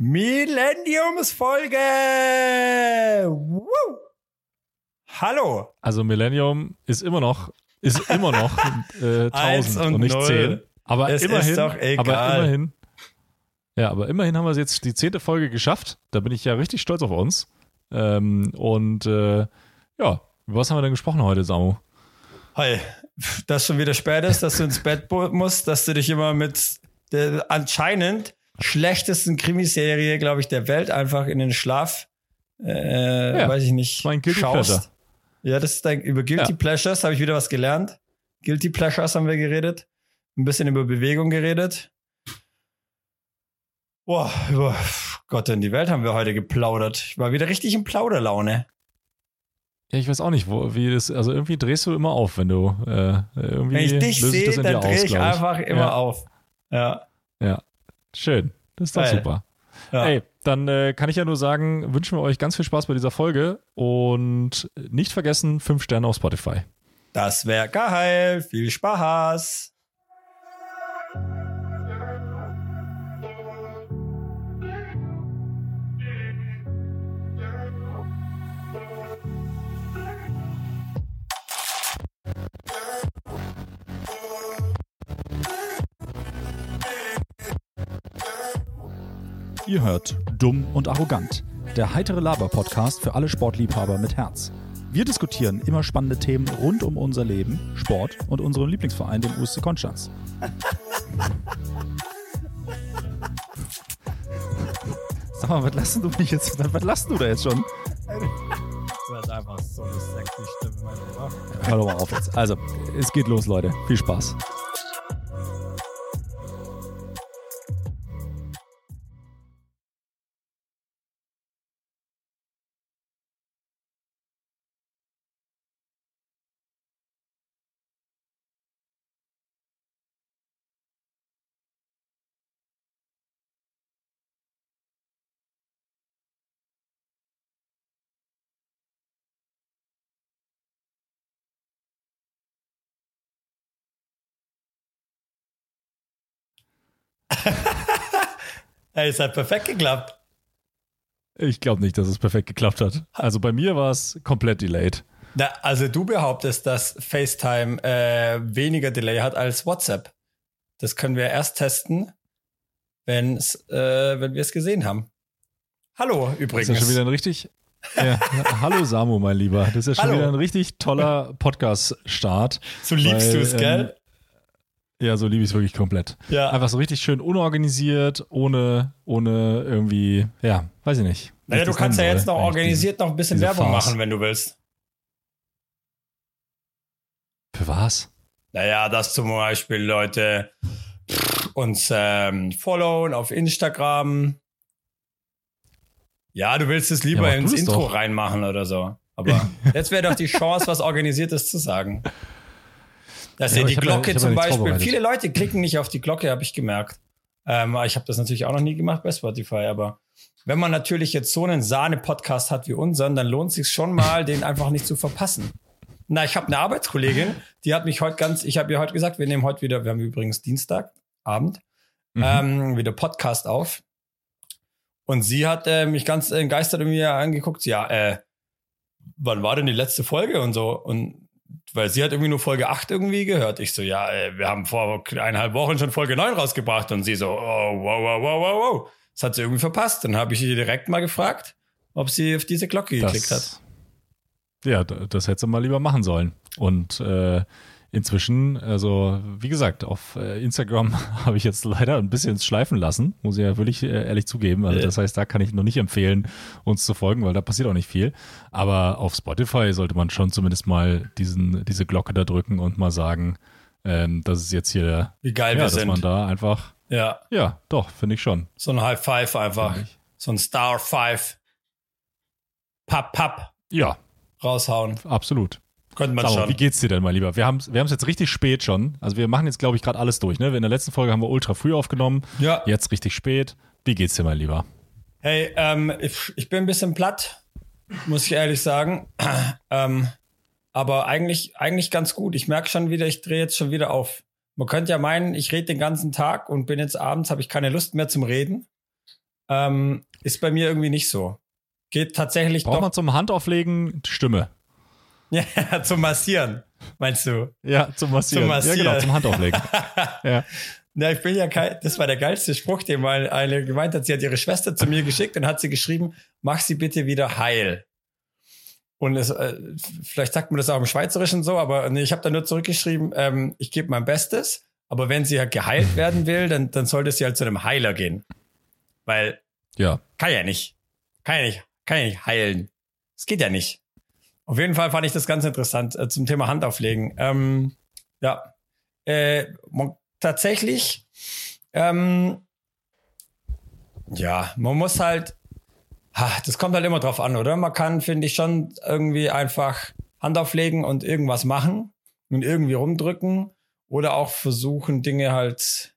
Millenniumsfolge! Woo! Hallo! Also Millennium ist immer noch, ist immer noch äh, 1000 und, und, nicht 10. Aber es immerhin, ist doch egal. aber immerhin. Ja, aber immerhin haben wir jetzt die zehnte Folge geschafft. Da bin ich ja richtig stolz auf uns. Ähm, und äh, ja, über was haben wir denn gesprochen heute, Samu? Hi, dass schon wieder spät ist, dass du ins Bett musst, dass du dich immer mit der anscheinend schlechtesten Krimiserie, glaube ich, der Welt einfach in den Schlaf, äh, ja, weiß ich nicht, mein Guilty schaust. Pleasure. Ja, das ist dein, über Guilty ja. Pleasures habe ich wieder was gelernt. Guilty Pleasures haben wir geredet. Ein bisschen über Bewegung geredet. Boah, über Gott in die Welt haben wir heute geplaudert. Ich war wieder richtig in Plauderlaune. Ja, ich weiß auch nicht, wo, wie das, also irgendwie drehst du immer auf, wenn du äh, irgendwie. Wenn ich dich sehe, dann drehe ich einfach immer ja. auf. Ja. Ja. Schön. Das ist doch Geil. super. Ja. Ey, dann äh, kann ich ja nur sagen, wünschen wir euch ganz viel Spaß bei dieser Folge und nicht vergessen, fünf Sterne auf Spotify. Das wäre geil. Viel Spaß. Ihr hört Dumm und Arrogant, der heitere Laber-Podcast für alle Sportliebhaber mit Herz. Wir diskutieren immer spannende Themen rund um unser Leben, Sport und unseren Lieblingsverein, den USC Konstanz. Sag mal, was lassen du mich jetzt? Was lassen du da jetzt schon? Du hast einfach so eine sexy Stimme, mein Lieber. Hör doch mal auf jetzt. Also, es geht los, Leute. Viel Spaß. hey, es hat perfekt geklappt. Ich glaube nicht, dass es perfekt geklappt hat. Also bei mir war es komplett delayed. Na, also du behauptest, dass FaceTime äh, weniger Delay hat als WhatsApp. Das können wir erst testen, wenn's, äh, wenn wir es gesehen haben. Hallo übrigens. Das ist ja schon wieder ein richtig. Ja, hallo Samu, mein Lieber. Das ist ja schon hallo. wieder ein richtig toller Podcast-Start. So liebst du es, gell? Ähm, ja, so liebe ich es wirklich komplett. Ja. Einfach so richtig schön unorganisiert, ohne, ohne irgendwie, ja, weiß ich nicht. Naja, du kannst ja jetzt noch organisiert noch ein bisschen Werbung Farce. machen, wenn du willst. Für was? Naja, dass zum Beispiel Leute uns ähm, followen auf Instagram. Ja, du willst es lieber ja, ins Intro doch. reinmachen oder so. Aber jetzt wäre doch die Chance, was Organisiertes zu sagen. Dass ja, ihr die Glocke ja, zum Beispiel, viele Leute klicken nicht auf die Glocke, habe ich gemerkt. Ähm, ich habe das natürlich auch noch nie gemacht bei Spotify, aber wenn man natürlich jetzt so einen Sahne-Podcast hat wie unseren, dann lohnt es sich schon mal, den einfach nicht zu verpassen. Na, ich habe eine Arbeitskollegin, die hat mich heute ganz, ich habe ihr heute gesagt, wir nehmen heute wieder, wir haben übrigens Dienstagabend, mhm. ähm, wieder Podcast auf. Und sie hat äh, mich ganz entgeistert mir angeguckt, ja, äh, wann war denn die letzte Folge und so? Und weil sie hat irgendwie nur Folge 8 irgendwie gehört. Ich so, ja, wir haben vor eineinhalb Wochen schon Folge 9 rausgebracht und sie so, oh, wow, wow, wow, wow, wow. Das hat sie irgendwie verpasst. Dann habe ich sie direkt mal gefragt, ob sie auf diese Glocke das, geklickt hat. Ja, das hätte sie mal lieber machen sollen. Und äh, inzwischen, also wie gesagt, auf äh, Instagram habe ich jetzt leider ein bisschen schleifen lassen, muss ich ja wirklich äh, ehrlich zugeben. Also das heißt, da kann ich noch nicht empfehlen, uns zu folgen, weil da passiert auch nicht viel. Aber auf Spotify sollte man schon zumindest mal diesen, diese Glocke da drücken und mal sagen, ähm, das ist jetzt hier, wie geil ja, wir dass sind. man da einfach, ja, ja, doch, finde ich schon. So ein High Five einfach, so ein Star Five, Papp, Papp. Ja, raushauen. Absolut. Könnte man schon. Wie geht's dir denn, mein Lieber? Wir haben es wir jetzt richtig spät schon. Also wir machen jetzt, glaube ich, gerade alles durch. Ne? In der letzten Folge haben wir ultra früh aufgenommen. Ja. Jetzt richtig spät. Wie geht's dir, mein Lieber? Hey, ähm, ich, ich bin ein bisschen platt, muss ich ehrlich sagen. ähm, aber eigentlich, eigentlich ganz gut. Ich merke schon wieder, ich drehe jetzt schon wieder auf. Man könnte ja meinen, ich rede den ganzen Tag und bin jetzt abends, habe ich keine Lust mehr zum Reden. Ähm, ist bei mir irgendwie nicht so. Geht tatsächlich Braucht doch. man zum Handauflegen Stimme. Ja, zum Massieren, meinst du? Ja, zum Massieren. Zum Massieren. Ja, genau, zum Handauflegen. ja. Na, ich bin ja kein, das war der geilste Spruch, den mal eine gemeint hat. Sie hat ihre Schwester zu mir geschickt und hat sie geschrieben, mach sie bitte wieder heil. Und es, äh, vielleicht sagt man das auch im Schweizerischen so, aber nee, ich habe da nur zurückgeschrieben, ähm, ich gebe mein Bestes, aber wenn sie halt geheilt werden will, dann, dann sollte sie halt zu einem Heiler gehen. Weil ja. kann ja nicht. Kann ja nicht, kann ja nicht heilen. Es geht ja nicht. Auf jeden Fall fand ich das ganz interessant äh, zum Thema Handauflegen. Ähm, ja, äh, man, tatsächlich, ähm, ja, man muss halt, ha, das kommt halt immer drauf an, oder? Man kann, finde ich, schon irgendwie einfach Hand auflegen und irgendwas machen und irgendwie rumdrücken oder auch versuchen, Dinge halt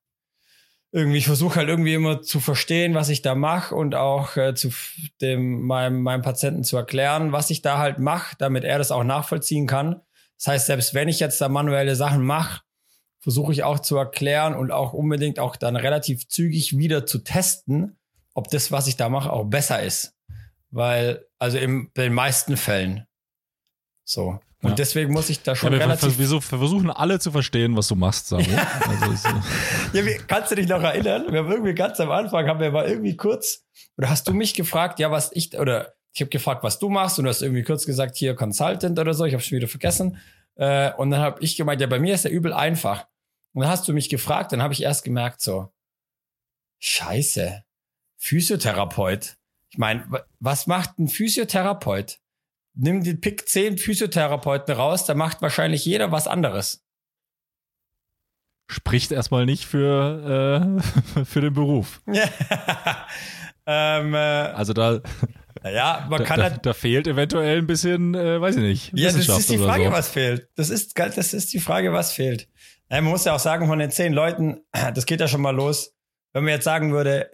irgendwie, ich versuche halt irgendwie immer zu verstehen, was ich da mache und auch äh, zu dem meinem, meinem Patienten zu erklären, was ich da halt mache, damit er das auch nachvollziehen kann. Das heißt, selbst wenn ich jetzt da manuelle Sachen mache, versuche ich auch zu erklären und auch unbedingt auch dann relativ zügig wieder zu testen, ob das, was ich da mache, auch besser ist. Weil, also in den meisten Fällen. So. Und ja. deswegen muss ich da schon ja, wir relativ. Wir, wir versuchen alle zu verstehen, was du machst, Samu. also so. ja, wie, kannst du dich noch erinnern? Wir haben irgendwie ganz am Anfang haben wir mal irgendwie kurz, oder hast du mich gefragt, ja, was ich, oder ich habe gefragt, was du machst, und du hast irgendwie kurz gesagt, hier Consultant oder so, ich habe schon wieder vergessen. Äh, und dann habe ich gemeint, ja, bei mir ist der übel einfach. Und dann hast du mich gefragt, dann habe ich erst gemerkt, so, Scheiße, Physiotherapeut. Ich meine, was macht ein Physiotherapeut? Nimm die Pick 10 Physiotherapeuten raus, da macht wahrscheinlich jeder was anderes. Spricht erstmal nicht für, äh, für den Beruf. ähm, äh, also da. Naja, man da, kann da, halt, da fehlt eventuell ein bisschen, äh, weiß ich nicht. Ja, das ist die Frage, so. was fehlt. Das ist, das ist die Frage, was fehlt. man muss ja auch sagen, von den zehn Leuten, das geht ja schon mal los. Wenn man jetzt sagen würde,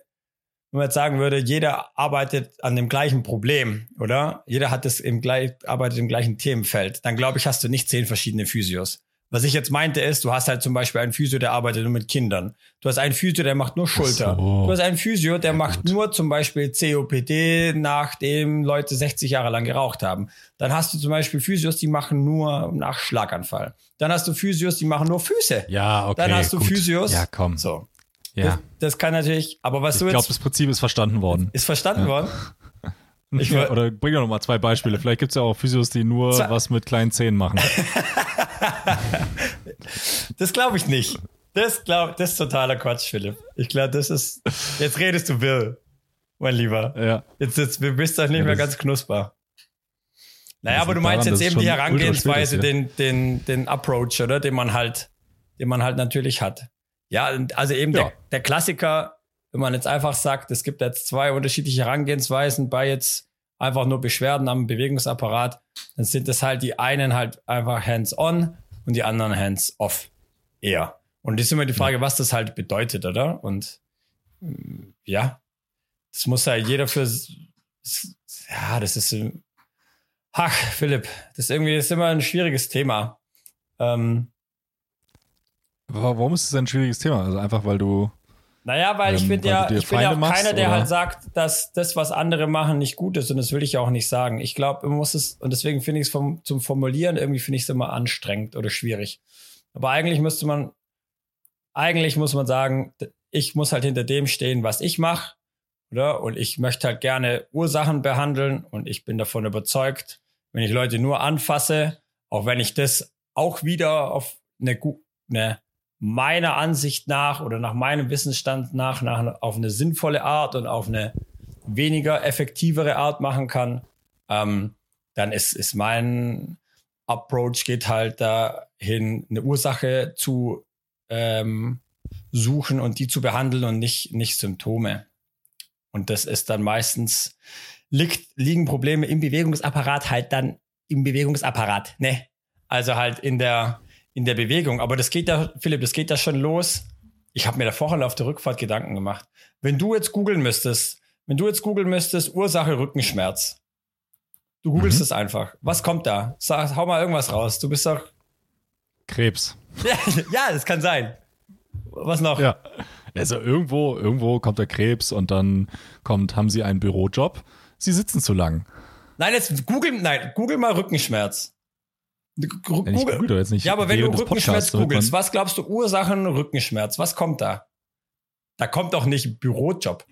wenn man jetzt sagen würde, jeder arbeitet an dem gleichen Problem, oder? Jeder hat es im gleich, arbeitet im gleichen Themenfeld, dann glaube ich, hast du nicht zehn verschiedene Physios. Was ich jetzt meinte ist, du hast halt zum Beispiel einen Physio, der arbeitet nur mit Kindern. Du hast einen Physio, der macht nur Schulter. So. Du hast einen Physio, der ja, macht gut. nur zum Beispiel COPD, nachdem Leute 60 Jahre lang geraucht haben. Dann hast du zum Beispiel Physios, die machen nur nach Schlaganfall. Dann hast du Physios, die machen nur Füße. Ja, okay. Dann hast du gut. Physios. Ja, komm. So. Ja. Das, das kann natürlich, aber was ich du jetzt. Ich glaube, das Prinzip ist verstanden worden. Ist verstanden ja. worden? Ich ja, oder bring doch noch mal zwei Beispiele. Vielleicht gibt es ja auch Physios, die nur zwei. was mit kleinen Zähnen machen. das glaube ich nicht. Das, glaub, das ist totaler Quatsch, Philipp. Ich glaube, das ist. Jetzt redest du Will, mein Lieber. Ja. Jetzt, jetzt bist du nicht ja, mehr ganz knusper. Naja, aber du meinst daran, jetzt eben die Herangehensweise, den, den, den Approach, oder? Den man halt, den man halt natürlich hat. Ja, also eben ja. Der, der Klassiker, wenn man jetzt einfach sagt, es gibt jetzt zwei unterschiedliche Herangehensweisen bei jetzt einfach nur Beschwerden am Bewegungsapparat, dann sind das halt die einen halt einfach hands-on und die anderen hands-off eher. Und das ist immer die Frage, was das halt bedeutet, oder? Und mm, ja, das muss ja jeder für, ja, das ist, ach, Philipp, das ist irgendwie, das ist immer ein schwieriges Thema. Ähm, Warum ist es ein schwieriges Thema? Also einfach, weil du. Naja, weil ähm, ich bin ja, ich bin ja auch keiner, der halt sagt, dass das, was andere machen, nicht gut ist. Und das will ich auch nicht sagen. Ich glaube, man muss es, und deswegen finde ich es vom, zum Formulieren irgendwie finde ich es immer anstrengend oder schwierig. Aber eigentlich müsste man, eigentlich muss man sagen, ich muss halt hinter dem stehen, was ich mache. Oder? Und ich möchte halt gerne Ursachen behandeln und ich bin davon überzeugt, wenn ich Leute nur anfasse, auch wenn ich das auch wieder auf eine, eine meiner Ansicht nach oder nach meinem Wissensstand nach, nach auf eine sinnvolle Art und auf eine weniger effektivere Art machen kann, ähm, dann ist, ist mein Approach geht halt dahin, eine Ursache zu ähm, suchen und die zu behandeln und nicht, nicht Symptome. Und das ist dann meistens, liegt, liegen Probleme im Bewegungsapparat halt dann im Bewegungsapparat, ne? Also halt in der, in der Bewegung. Aber das geht ja, Philipp, das geht ja schon los. Ich habe mir da vorher auf der Rückfahrt Gedanken gemacht. Wenn du jetzt googeln müsstest, wenn du jetzt googeln müsstest, Ursache Rückenschmerz. Du googelst mhm. es einfach. Was kommt da? Sag, hau mal irgendwas raus. Du bist doch. Krebs. ja, das kann sein. Was noch? Ja. Also irgendwo, irgendwo kommt der Krebs und dann kommt, haben sie einen Bürojob. Sie sitzen zu lang. Nein, jetzt google, nein, google mal Rückenschmerz. Google, jetzt nicht ja, aber wenn du Rückenschmerz googelst, was glaubst du, Ursachen Rückenschmerz, was kommt da? Da kommt doch nicht Bürojob.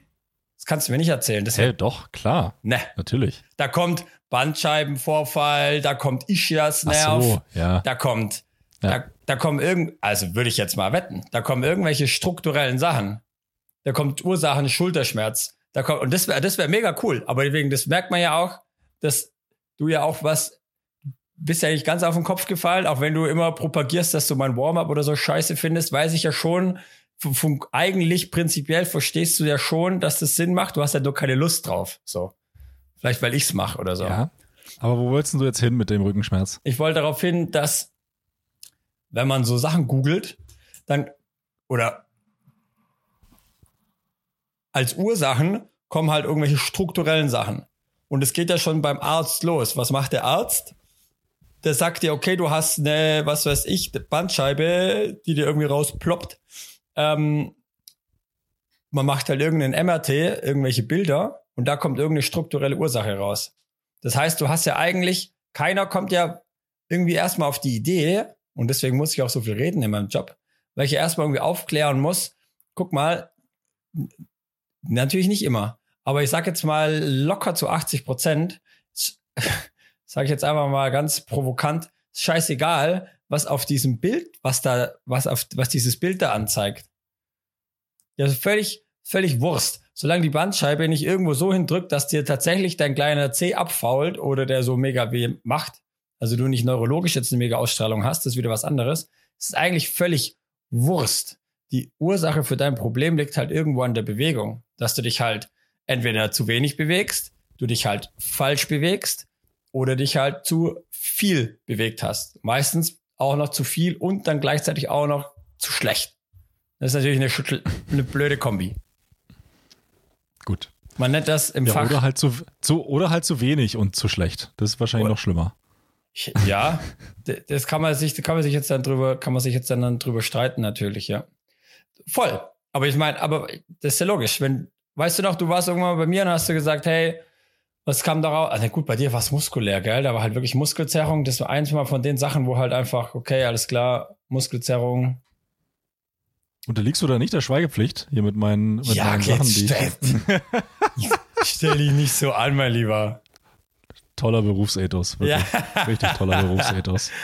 Das kannst du mir nicht erzählen. Das Hä, doch, klar. Ne. Natürlich. Da kommt Bandscheibenvorfall, da kommt Ischiasnerv, so, ja. da kommt, ja. da, da kommen irgend, also würde ich jetzt mal wetten, da kommen irgendwelche strukturellen Sachen. Da kommt Ursachen Schulterschmerz. Da kommt, und das wäre das wäre mega cool. Aber deswegen, das merkt man ja auch, dass du ja auch was bist ja nicht ganz auf den Kopf gefallen, auch wenn du immer propagierst, dass du mein Warm-up oder so scheiße findest, weiß ich ja schon, eigentlich prinzipiell verstehst du ja schon, dass das Sinn macht, du hast ja nur keine Lust drauf. So. Vielleicht, weil ich's mache oder so. Ja. Aber wo wolltest du jetzt hin mit dem Rückenschmerz? Ich wollte darauf hin, dass, wenn man so Sachen googelt, dann, oder als Ursachen kommen halt irgendwelche strukturellen Sachen. Und es geht ja schon beim Arzt los. Was macht der Arzt? Der sagt dir, okay, du hast eine, was weiß ich, Bandscheibe, die dir irgendwie rausploppt. Ähm, man macht halt irgendeinen MRT, irgendwelche Bilder und da kommt irgendeine strukturelle Ursache raus. Das heißt, du hast ja eigentlich, keiner kommt ja irgendwie erstmal auf die Idee, und deswegen muss ich auch so viel reden in meinem Job, weil ich ja erstmal irgendwie aufklären muss, guck mal, natürlich nicht immer, aber ich sag jetzt mal locker zu 80 Prozent, sage ich jetzt einfach mal ganz provokant, scheißegal, was auf diesem Bild, was da, was auf, was dieses Bild da anzeigt. Ja, völlig, völlig Wurst. Solange die Bandscheibe nicht irgendwo so hindrückt, dass dir tatsächlich dein kleiner C abfault oder der so mega weh macht, also du nicht neurologisch jetzt eine mega Ausstrahlung hast, das ist wieder was anderes. Es ist eigentlich völlig Wurst. Die Ursache für dein Problem liegt halt irgendwo an der Bewegung, dass du dich halt entweder zu wenig bewegst, du dich halt falsch bewegst oder dich halt zu viel bewegt hast. Meistens auch noch zu viel und dann gleichzeitig auch noch zu schlecht. Das ist natürlich eine, eine blöde Kombi. Gut. Man nennt das im ja, Fach. Oder halt zu, zu, oder halt zu wenig und zu schlecht. Das ist wahrscheinlich oder, noch schlimmer. Ja, das kann man sich, kann man sich jetzt dann drüber, kann man sich jetzt dann drüber streiten, natürlich, ja. Voll. Aber ich meine, aber das ist ja logisch. Wenn, weißt du noch, du warst irgendwann bei mir und hast du gesagt, hey, was kam daraus? Also gut, bei dir war es muskulär, gell? Da war halt wirklich Muskelzerrung. Das war eins mal von den Sachen, wo halt einfach, okay, alles klar, Muskelzerrung. Unterliegst du da nicht der Schweigepflicht hier mit meinen, mit ja, meinen Sachen, die ich. Stell dich nicht so an, mein Lieber. Toller Berufsethos, wirklich. Ja. Richtig toller Berufsethos.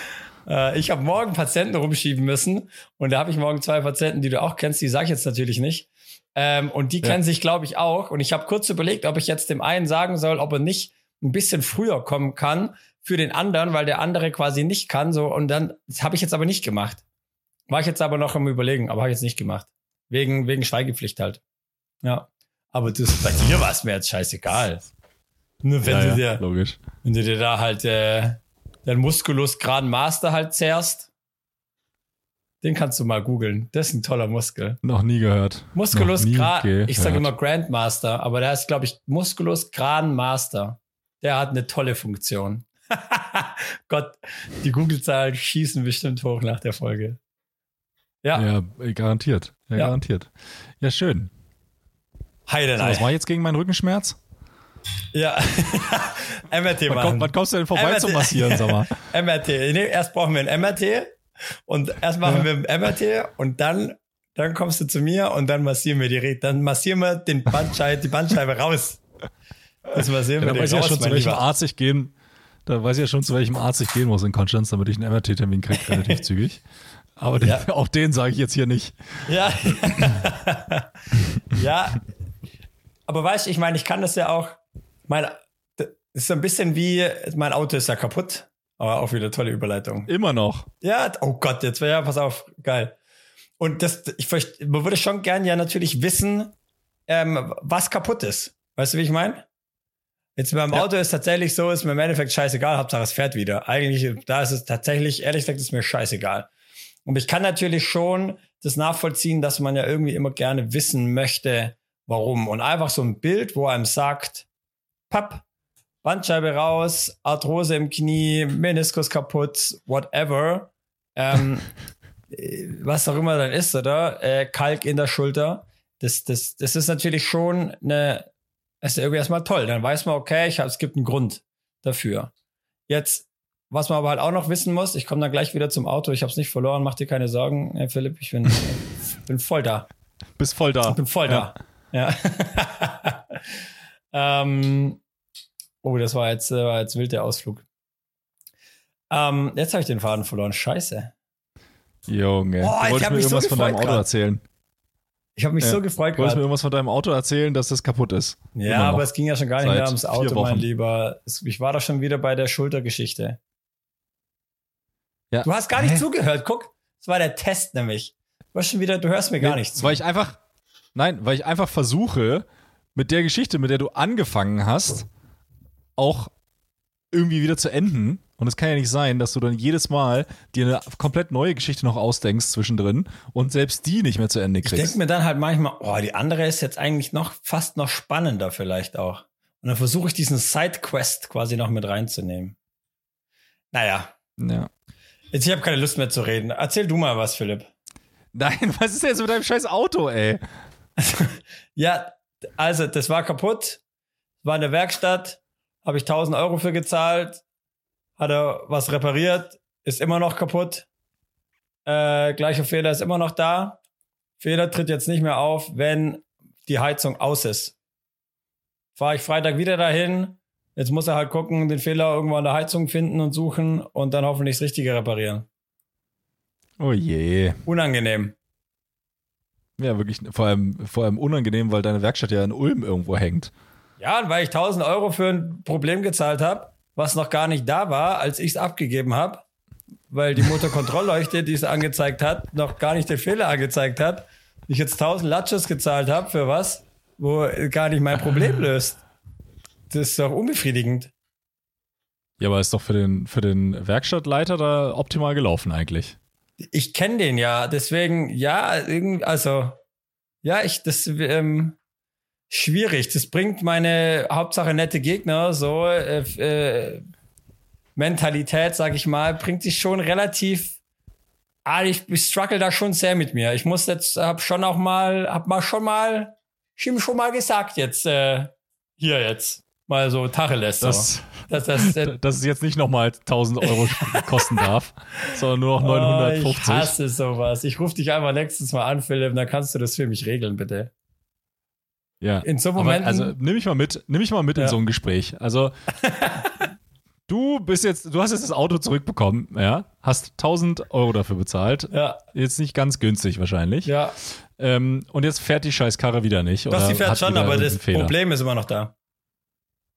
Äh, ich habe morgen Patienten rumschieben müssen und da habe ich morgen zwei Patienten, die du auch kennst, die sage ich jetzt natürlich nicht. Ähm, und die ja. kennen sich, glaube ich, auch. Und ich habe kurz überlegt, ob ich jetzt dem einen sagen soll, ob er nicht ein bisschen früher kommen kann für den anderen, weil der andere quasi nicht kann. So und dann habe ich jetzt aber nicht gemacht. War ich jetzt aber noch am Überlegen, aber habe ich jetzt nicht gemacht. Wegen, wegen Schweigepflicht halt. Ja. Aber das, bei dir war es mir jetzt scheißegal. Nur wenn ja, du dir, logisch. wenn du dir da halt äh, dein Musculus Gran Master halt zerrst, den kannst du mal googeln. Das ist ein toller Muskel. Noch nie gehört. Musculus Gran. Ich sage immer Grandmaster, aber der heißt, glaube ich, Musculus Gran Master. Der hat eine tolle Funktion. Gott, die Google-Zahlen schießen bestimmt hoch nach der Folge. Ja. Ja, garantiert. Ja, ja. garantiert. Ja, schön. Heidenei. So, was war jetzt gegen meinen Rückenschmerz? Ja, MRT machen. Wann, wann kommst du denn vorbei MRT. zum Massieren, sag mal? MRT. Nee, erst brauchen wir ein MRT und erst machen ja. wir ein MRT und dann, dann kommst du zu mir und dann massieren wir die, dann massieren wir den Bandscheibe, die Bandscheibe raus. Das massieren ja, wir weiß raus, ja schon, zu welchem Arzt ich gehen, da weiß ich ja schon, zu welchem Arzt ich gehen muss in Konstanz, damit ich einen MRT-Termin kriege, relativ zügig. Aber den, ja. auch den sage ich jetzt hier nicht. Ja. ja. Aber weißt du, ich meine, ich kann das ja auch, mein, das ist so ein bisschen wie, mein Auto ist ja kaputt. Aber auch wieder tolle Überleitung. Immer noch. Ja, oh Gott, jetzt wäre ja, pass auf, geil. Und das, ich man würde schon gern ja natürlich wissen, ähm, was kaputt ist. Weißt du, wie ich meine? Jetzt beim ja. Auto ist tatsächlich so, ist mir im Endeffekt scheißegal, Hauptsache es fährt wieder. Eigentlich, da ist es tatsächlich, ehrlich gesagt, ist mir scheißegal. Und ich kann natürlich schon das nachvollziehen, dass man ja irgendwie immer gerne wissen möchte, warum. Und einfach so ein Bild, wo einem sagt, Papp, Bandscheibe raus, Arthrose im Knie, Meniskus kaputt, whatever. Ähm, was auch immer dann ist, oder? Äh, Kalk in der Schulter. Das, das, das ist natürlich schon eine, ist irgendwie erstmal toll. Dann weiß man, okay, ich hab, es gibt einen Grund dafür. Jetzt, was man aber halt auch noch wissen muss, ich komme dann gleich wieder zum Auto, ich habe es nicht verloren, mach dir keine Sorgen, Herr Philipp, ich bin, bin voll da. Bist voll da. Ich bin voll da. Ja. ähm, oh, das war jetzt, war jetzt wild der Ausflug. Ähm, jetzt habe ich den Faden verloren. Scheiße. Junge, oh, du wolltest mir irgendwas so von deinem Auto grad. erzählen. Ich habe mich ja. so gefreut. Du wolltest mir irgendwas von deinem Auto erzählen, dass das kaputt ist. Ja, aber es ging ja schon gar nicht mehr ums Auto, mein Lieber. Ich war doch schon wieder bei der Schultergeschichte. Ja. Du hast gar nicht Hä? zugehört. Guck, das war der Test nämlich. Du hast schon wieder, du hörst mir gar nichts zu. Weil ich einfach, nein, weil ich einfach versuche, mit der Geschichte, mit der du angefangen hast, auch irgendwie wieder zu enden. Und es kann ja nicht sein, dass du dann jedes Mal dir eine komplett neue Geschichte noch ausdenkst zwischendrin und selbst die nicht mehr zu Ende kriegst. Ich denke mir dann halt manchmal, oh, die andere ist jetzt eigentlich noch fast noch spannender vielleicht auch. Und dann versuche ich diesen Sidequest quasi noch mit reinzunehmen. Naja. Ja. Jetzt, ich habe keine Lust mehr zu reden. Erzähl du mal was, Philipp. Nein, was ist denn jetzt mit deinem scheiß Auto, ey? ja, also, das war kaputt. War in der Werkstatt. Habe ich 1000 Euro für gezahlt hat er was repariert, ist immer noch kaputt. Äh, gleicher Fehler ist immer noch da. Fehler tritt jetzt nicht mehr auf, wenn die Heizung aus ist. Fahre ich Freitag wieder dahin. Jetzt muss er halt gucken, den Fehler irgendwo an der Heizung finden und suchen und dann hoffentlich das Richtige reparieren. Oh je. Unangenehm. Ja, wirklich, vor allem, vor allem unangenehm, weil deine Werkstatt ja in Ulm irgendwo hängt. Ja, weil ich 1000 Euro für ein Problem gezahlt habe was noch gar nicht da war, als ich es abgegeben habe, weil die Motorkontrollleuchte, die es angezeigt hat, noch gar nicht den Fehler angezeigt hat. Ich jetzt 1000 Latsches gezahlt habe für was, wo gar nicht mein Problem löst. Das ist doch unbefriedigend. Ja, aber ist doch für den, für den Werkstattleiter da optimal gelaufen eigentlich. Ich kenne den ja, deswegen, ja, also, ja, ich, das, ähm, schwierig. Das bringt meine Hauptsache nette Gegner, so äh, äh, Mentalität, sag ich mal, bringt sich schon relativ. Ah, ich, ich struggle da schon sehr mit mir. Ich muss jetzt, hab schon auch mal, hab mal schon mal, ich ihm schon mal gesagt jetzt, äh, hier jetzt. Mal so Tacheles. Das, dass, das, äh, dass es jetzt nicht nochmal 1000 Euro kosten darf, sondern nur noch 950. Oh, ich hasse sowas. Ich rufe dich einfach nächstes Mal an, Philipp, dann kannst du das für mich regeln, bitte. Ja. In so Momenten. also nimm mich mal mit, nimm mich mal mit ja. in so ein Gespräch. Also du bist jetzt, du hast jetzt das Auto zurückbekommen, ja, hast 1000 Euro dafür bezahlt. Ja. Jetzt nicht ganz günstig wahrscheinlich. Ja. Ähm, und jetzt fährt die scheiß Karre wieder nicht. Doch, sie fährt schon, aber das Fehler. Problem ist immer noch da.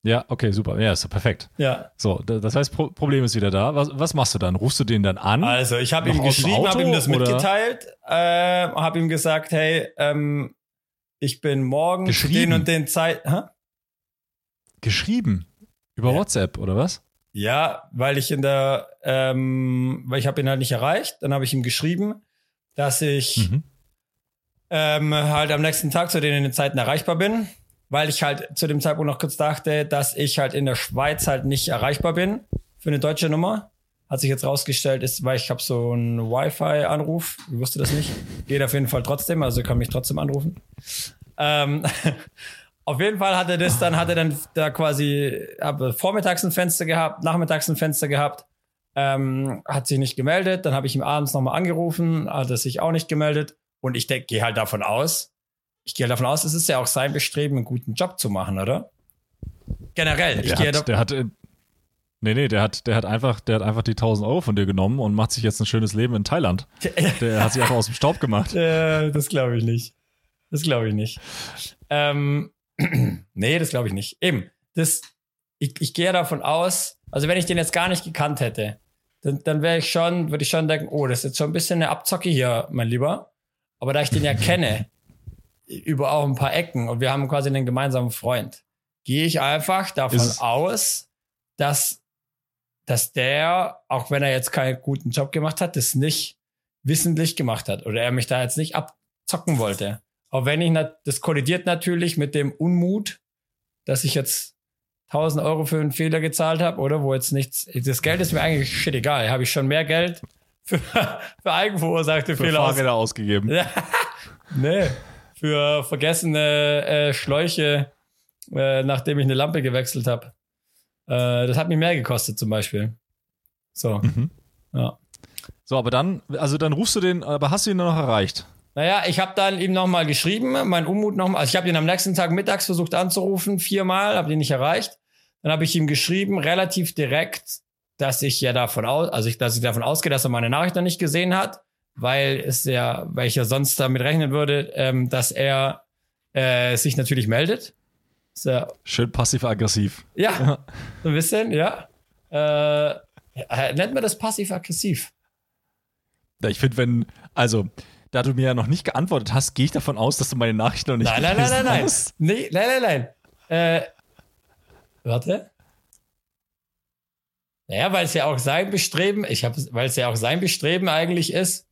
Ja, okay, super. Ja, ist perfekt. Ja. So, das heißt, Pro Problem ist wieder da. Was, was machst du dann? Rufst du den dann an? Also, ich habe ihm geschrieben, habe ihm das mitgeteilt, äh, habe ihm gesagt, hey, ähm, ich bin morgen den und den Zeit. Hä? Geschrieben? Über ja. WhatsApp oder was? Ja, weil ich in der, ähm, weil ich habe ihn halt nicht erreicht. Dann habe ich ihm geschrieben, dass ich mhm. ähm, halt am nächsten Tag zu den, den Zeiten erreichbar bin, weil ich halt zu dem Zeitpunkt noch kurz dachte, dass ich halt in der Schweiz halt nicht erreichbar bin für eine deutsche Nummer. Hat sich jetzt rausgestellt, ist, weil ich habe so einen Wi-Fi-Anruf. Ich wusste das nicht. Geht auf jeden Fall trotzdem, also kann mich trotzdem anrufen. Ähm, auf jeden Fall hat er das, dann hat er dann da quasi, habe vormittags ein Fenster gehabt, nachmittags ein Fenster gehabt, ähm, hat sich nicht gemeldet. Dann habe ich ihm abends nochmal angerufen, hat er sich auch nicht gemeldet. Und ich gehe halt davon aus, ich gehe davon aus, es ist ja auch sein Bestreben, einen guten Job zu machen, oder? Generell. Ich der, hat, der hat, Nee, nee, der hat, der hat einfach, der hat einfach die 1000 Euro von dir genommen und macht sich jetzt ein schönes Leben in Thailand. Der hat sich einfach aus dem Staub gemacht. Äh, das glaube ich nicht. Das glaube ich nicht. Ähm, nee, das glaube ich nicht. Eben, das, ich, ich gehe davon aus, also wenn ich den jetzt gar nicht gekannt hätte, dann, dann wäre ich schon, würde ich schon denken, oh, das ist jetzt schon ein bisschen eine Abzocke hier, mein Lieber. Aber da ich den ja kenne, über auch ein paar Ecken und wir haben quasi einen gemeinsamen Freund, gehe ich einfach davon aus, dass dass der, auch wenn er jetzt keinen guten Job gemacht hat, das nicht wissentlich gemacht hat oder er mich da jetzt nicht abzocken wollte. Auch wenn ich, das kollidiert natürlich mit dem Unmut, dass ich jetzt 1000 Euro für einen Fehler gezahlt habe, oder wo jetzt nichts, das Geld ist mir eigentlich shit egal. Habe ich schon mehr Geld für, für eigenverursachte für Fehler Fahrräder aus ausgegeben. nee. Für vergessene äh, Schläuche, äh, nachdem ich eine Lampe gewechselt habe. Äh, das hat mich mehr gekostet zum Beispiel. So. Mhm. Ja. So, aber dann, also dann rufst du den, aber hast du ihn noch erreicht? Naja, ich habe dann ihm nochmal geschrieben, mein Unmut nochmal. Also ich habe ihn am nächsten Tag mittags versucht anzurufen, viermal, habe ihn nicht erreicht. Dann habe ich ihm geschrieben, relativ direkt, dass ich ja davon aus, also ich, dass ich davon ausgehe, dass er meine Nachricht noch nicht gesehen hat, weil es ja, weil ich ja sonst damit rechnen würde, ähm, dass er äh, sich natürlich meldet. So. Schön passiv-aggressiv. Ja, so ein bisschen, ja. Äh, nennt man das passiv-aggressiv? Ja, ich finde, wenn, also, da du mir ja noch nicht geantwortet hast, gehe ich davon aus, dass du meine Nachricht noch nicht nein, nein, nein, nein, nein. Nee, nein, nein, nein. Äh, warte. Naja, weil es ja auch sein Bestreben, ich habe, weil es ja auch sein Bestreben eigentlich ist,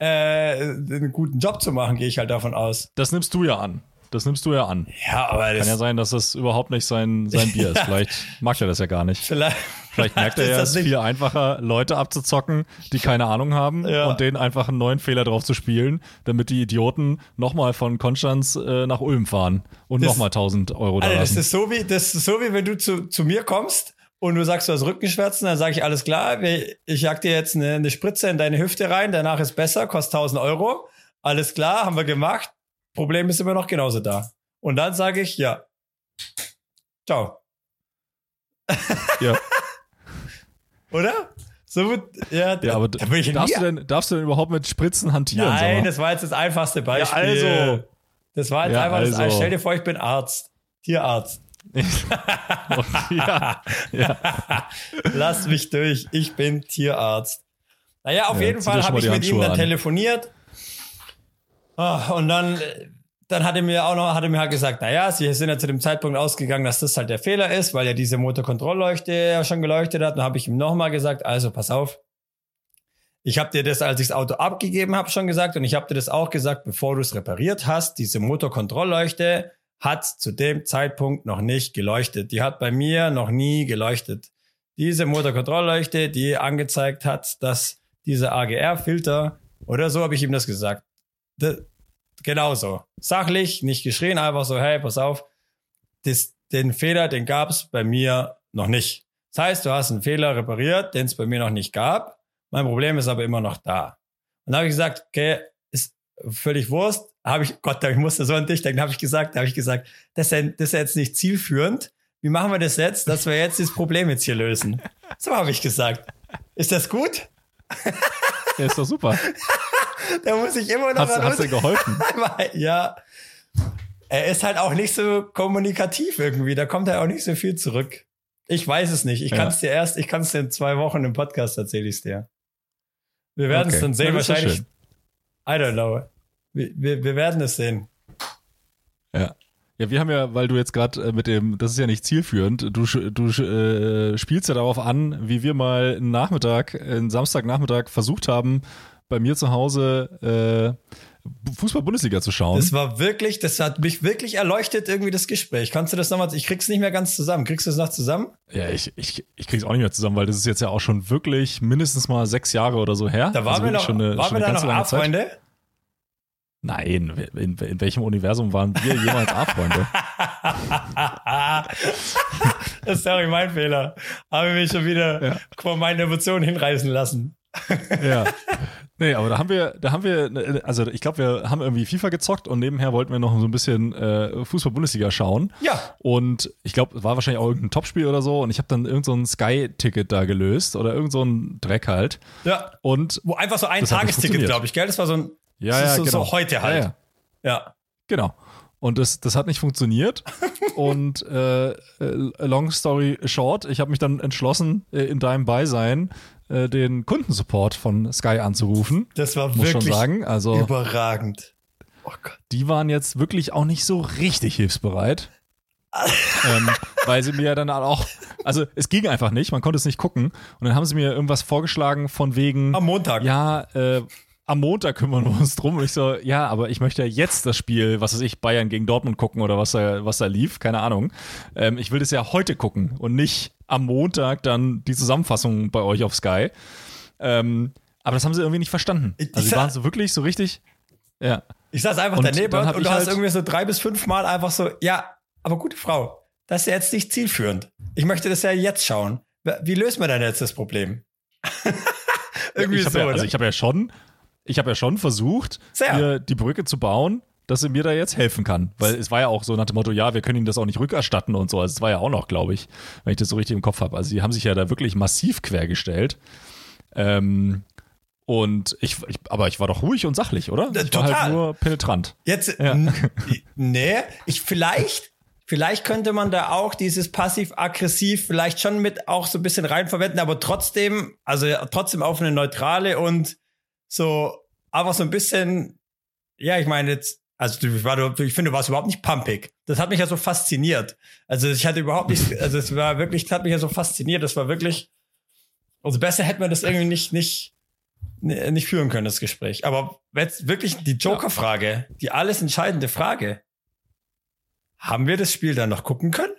äh, einen guten Job zu machen, gehe ich halt davon aus. Das nimmst du ja an. Das nimmst du ja an. Ja, aber das kann ja sein, dass das überhaupt nicht sein, sein Bier ist. Vielleicht mag er das ja gar nicht. Vielleicht, Vielleicht merkt er ja, es ist viel einfacher, Leute abzuzocken, die keine Ahnung haben ja. und denen einfach einen neuen Fehler drauf zu spielen, damit die Idioten nochmal von Konstanz äh, nach Ulm fahren und nochmal 1000 Euro da Alter, das ist so wie, das ist so wie wenn du zu, zu mir kommst und du sagst, du hast Rückenschmerzen, dann sage ich, alles klar, ich jag dir jetzt eine, eine Spritze in deine Hüfte rein, danach ist besser, kostet 1000 Euro. Alles klar, haben wir gemacht. Problem ist immer noch genauso da. Und dann sage ich, ja. Ciao. Ja. Oder? So wird, ja, ja aber da darfst, du denn, darfst du denn überhaupt mit Spritzen hantieren? Nein, das war jetzt das einfachste Beispiel. Ja, also. Das war jetzt ja, einfach also. das. Stell dir vor, ich bin Arzt. Tierarzt. ja, ja. Lass mich durch. Ich bin Tierarzt. Naja, auf ja, jeden Fall habe ich mit ihm dann an. telefoniert. Oh, und dann dann hat er mir auch noch, hat er mir halt gesagt, naja, sie sind ja zu dem Zeitpunkt ausgegangen, dass das halt der Fehler ist, weil ja diese Motorkontrollleuchte ja schon geleuchtet hat. Dann habe ich ihm nochmal gesagt, also pass auf. Ich habe dir das, als ich das Auto abgegeben habe, schon gesagt und ich habe dir das auch gesagt, bevor du es repariert hast. Diese Motorkontrollleuchte hat zu dem Zeitpunkt noch nicht geleuchtet. Die hat bei mir noch nie geleuchtet. Diese Motorkontrollleuchte, die angezeigt hat, dass diese AGR-Filter oder so habe ich ihm das gesagt. Genauso. Sachlich, nicht geschrien, einfach so, hey, pass auf, das, den Fehler, den gab es bei mir noch nicht. Das heißt, du hast einen Fehler repariert, den es bei mir noch nicht gab. Mein Problem ist aber immer noch da. Und da habe ich gesagt, okay, ist völlig Wurst. Habe ich, Gott, ich musste so an dich denken, habe ich gesagt, habe ich gesagt, das ist, das ist jetzt nicht zielführend. Wie machen wir das jetzt, dass wir jetzt dieses Problem jetzt hier lösen? So habe ich gesagt. Ist das gut? Ja, ist doch super. da muss ich immer noch. Hast, hast du geholfen? ja. Er ist halt auch nicht so kommunikativ irgendwie. Da kommt er auch nicht so viel zurück. Ich weiß es nicht. Ich ja. kann es dir erst, ich kann es dir in zwei Wochen im Podcast erzähle ich es dir. Wir werden okay. es dann sehen. Wahrscheinlich. I don't know. Wir, wir, wir werden es sehen. Ja. Ja, wir haben ja, weil du jetzt gerade äh, mit dem, das ist ja nicht zielführend, du, du äh, spielst ja darauf an, wie wir mal einen Nachmittag, einen Samstagnachmittag versucht haben, bei mir zu Hause äh, Fußball-Bundesliga zu schauen. Das war wirklich, das hat mich wirklich erleuchtet, irgendwie das Gespräch. Kannst du das nochmal, ich krieg's nicht mehr ganz zusammen. Kriegst du das noch zusammen? Ja, ich, ich, ich krieg's auch nicht mehr zusammen, weil das ist jetzt ja auch schon wirklich mindestens mal sechs Jahre oder so her. Da waren also wir noch, schon eine, waren schon wir da noch A-Freunde? Nein, in, in, welchem Universum waren wir jemals A-Freunde? Sorry, mein Fehler. Habe ich mich schon wieder ja. vor meinen Emotionen hinreißen lassen. ja. Nee, aber da haben wir, da haben wir, also ich glaube, wir haben irgendwie FIFA gezockt und nebenher wollten wir noch so ein bisschen äh, Fußball-Bundesliga schauen. Ja. Und ich glaube, war wahrscheinlich auch irgendein Topspiel oder so und ich habe dann irgendein so Sky-Ticket da gelöst oder irgend so Dreck halt. Ja. Und Wo einfach so ein Tagesticket, glaube ich, gell? Das war so ein ja, ja, so, genau. so heute halt. Ja, ja. ja. Genau. Und das, das hat nicht funktioniert. und äh, long story short, ich habe mich dann entschlossen, äh, in deinem Beisein äh, den Kundensupport von Sky anzurufen. Das war muss wirklich schon sagen. Also, überragend. Oh die waren jetzt wirklich auch nicht so richtig hilfsbereit. ähm, weil sie mir dann auch, also es ging einfach nicht, man konnte es nicht gucken. Und dann haben sie mir irgendwas vorgeschlagen von wegen. Am Montag. Ja, äh, am Montag kümmern wir uns drum. Und ich so, ja, aber ich möchte ja jetzt das Spiel, was weiß ich, Bayern gegen Dortmund gucken oder was da, was da lief, keine Ahnung. Ähm, ich will das ja heute gucken und nicht am Montag dann die Zusammenfassung bei euch auf Sky. Ähm, aber das haben sie irgendwie nicht verstanden. Also sie waren so wirklich so richtig, ja. Ich saß einfach und daneben und du hast halt irgendwie so drei bis fünf Mal einfach so, ja, aber gute Frau, das ist ja jetzt nicht zielführend. Ich möchte das ja jetzt schauen. Wie lösen wir denn jetzt das Problem? irgendwie so. Ja, also ich habe ja schon, ich habe ja schon versucht, hier die Brücke zu bauen, dass sie mir da jetzt helfen kann. Weil es war ja auch so nach dem Motto, ja, wir können ihnen das auch nicht rückerstatten und so. Also es war ja auch noch, glaube ich, wenn ich das so richtig im Kopf habe. Also die haben sich ja da wirklich massiv quergestellt. Ähm, und ich, ich, aber ich war doch ruhig und sachlich, oder? Ich Total. war halt nur penetrant. Jetzt, ja. nee, ich vielleicht, vielleicht könnte man da auch dieses passiv-aggressiv vielleicht schon mit auch so ein bisschen rein verwenden, aber trotzdem, also trotzdem auf eine neutrale und so, aber so ein bisschen, ja, ich meine jetzt, also ich, war, ich finde, du warst überhaupt nicht pumpig. Das hat mich ja so fasziniert. Also ich hatte überhaupt nicht, also es war wirklich, das hat mich ja so fasziniert. Das war wirklich, also besser hätte man das irgendwie nicht, nicht, nicht führen können, das Gespräch. Aber jetzt wirklich die Joker-Frage, die alles entscheidende Frage. Haben wir das Spiel dann noch gucken können?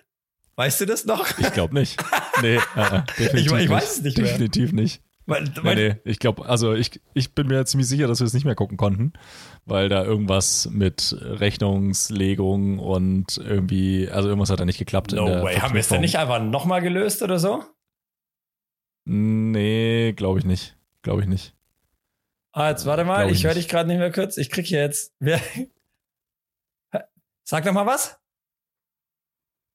Weißt du das noch? Ich glaube nicht. Nee, äh, ich, ich, weiß es nicht mehr. Definitiv nicht. Weil, weil nee, nee, ich glaube, also ich, ich bin mir ziemlich sicher, dass wir es nicht mehr gucken konnten, weil da irgendwas mit Rechnungslegung und irgendwie, also irgendwas hat da nicht geklappt. No way. Haben wir es denn nicht einfach nochmal gelöst oder so? Nee, glaube ich nicht. Glaube ich nicht. Ah, jetzt warte mal, ich, ich höre dich gerade nicht mehr kurz. Ich krieg hier jetzt. Wer, Sag doch mal was.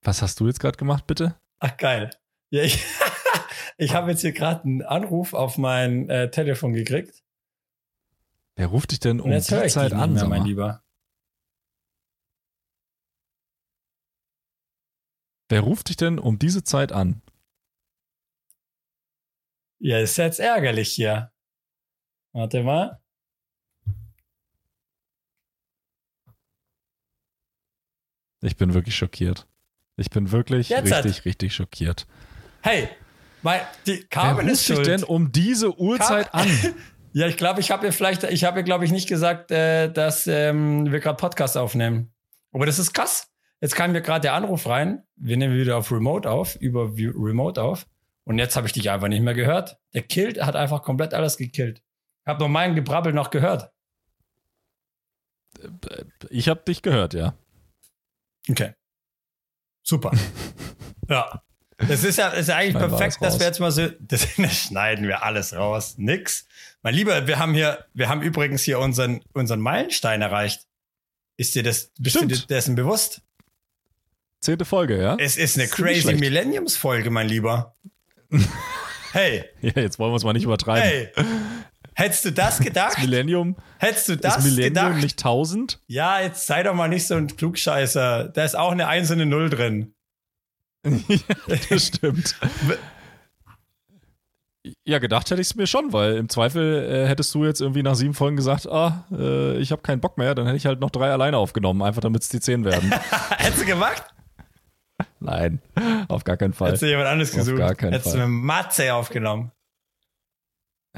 Was hast du jetzt gerade gemacht, bitte? Ach, geil. Ja, ich, ich habe jetzt hier gerade einen Anruf auf mein äh, Telefon gekriegt. Wer ruft dich denn um die Zeit an, mehr, mein Lieber? Wer ruft dich denn um diese Zeit an? Ja, ist jetzt ärgerlich hier. Warte mal. Ich bin wirklich schockiert. Ich bin wirklich Jetzt richtig, hat. richtig schockiert. Hey, mein, die Carmen Wer ist schuld. denn um diese Uhrzeit Car an? ja, ich glaube, ich habe ihr vielleicht, ich habe ihr, glaube ich, nicht gesagt, äh, dass ähm, wir gerade Podcast aufnehmen. Aber das ist krass. Jetzt kam mir gerade der Anruf rein. Wir nehmen wieder auf Remote auf, über Remote auf. Und jetzt habe ich dich einfach nicht mehr gehört. Der killt, hat einfach komplett alles gekillt. Ich habe noch meinen Gebrabbel noch gehört. Ich habe dich gehört, ja. Okay. Super. ja. Es ist ja, ist ja eigentlich Nein, perfekt, dass wir jetzt mal so, das, schneiden wir alles raus. Nix. Mein Lieber, wir haben hier, wir haben übrigens hier unseren, unseren Meilenstein erreicht. Ist dir das, bist Stimmt. du dir dessen bewusst? Zehnte Folge, ja? Es ist eine crazy Millenniums-Folge, mein Lieber. hey. Ja, jetzt wollen wir es mal nicht übertreiben. Hey. Hättest du das gedacht? Das Millennium. Hättest du das ist Millennium gedacht? nicht 1000? Ja, jetzt sei doch mal nicht so ein Klugscheißer. Da ist auch eine einzelne Null drin. Ja, das stimmt. Ja, gedacht hätte ich es mir schon, weil im Zweifel äh, hättest du jetzt irgendwie nach sieben Folgen gesagt, ah, äh, ich habe keinen Bock mehr, dann hätte ich halt noch drei alleine aufgenommen, einfach damit es die zehn werden. Hättest du gemacht? Nein, auf gar keinen Fall. Hättest du jemand anderes gesucht? Auf gar keinen Hättest Fall. du mit Matze aufgenommen?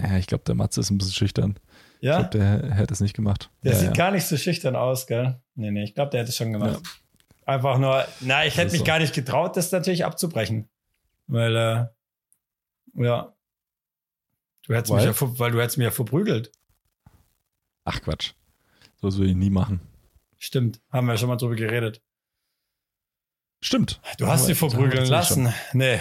Ja, ich glaube, der Matze ist ein bisschen schüchtern. Ja? Ich glaube, der hätte es nicht gemacht. Der ja, sieht ja. gar nicht so schüchtern aus, gell? Nee, nee, ich glaube, der hätte es schon gemacht. Ja. Einfach nur, na, ich hätte mich so. gar nicht getraut, das natürlich abzubrechen. Weil, äh, ja. Du hättest weil? mich ja, weil du hättest mich ja verprügelt. Ach Quatsch. So würde ich nie machen. Stimmt, haben wir schon mal drüber geredet. Stimmt. Du hast sie verprügeln lassen. Nee,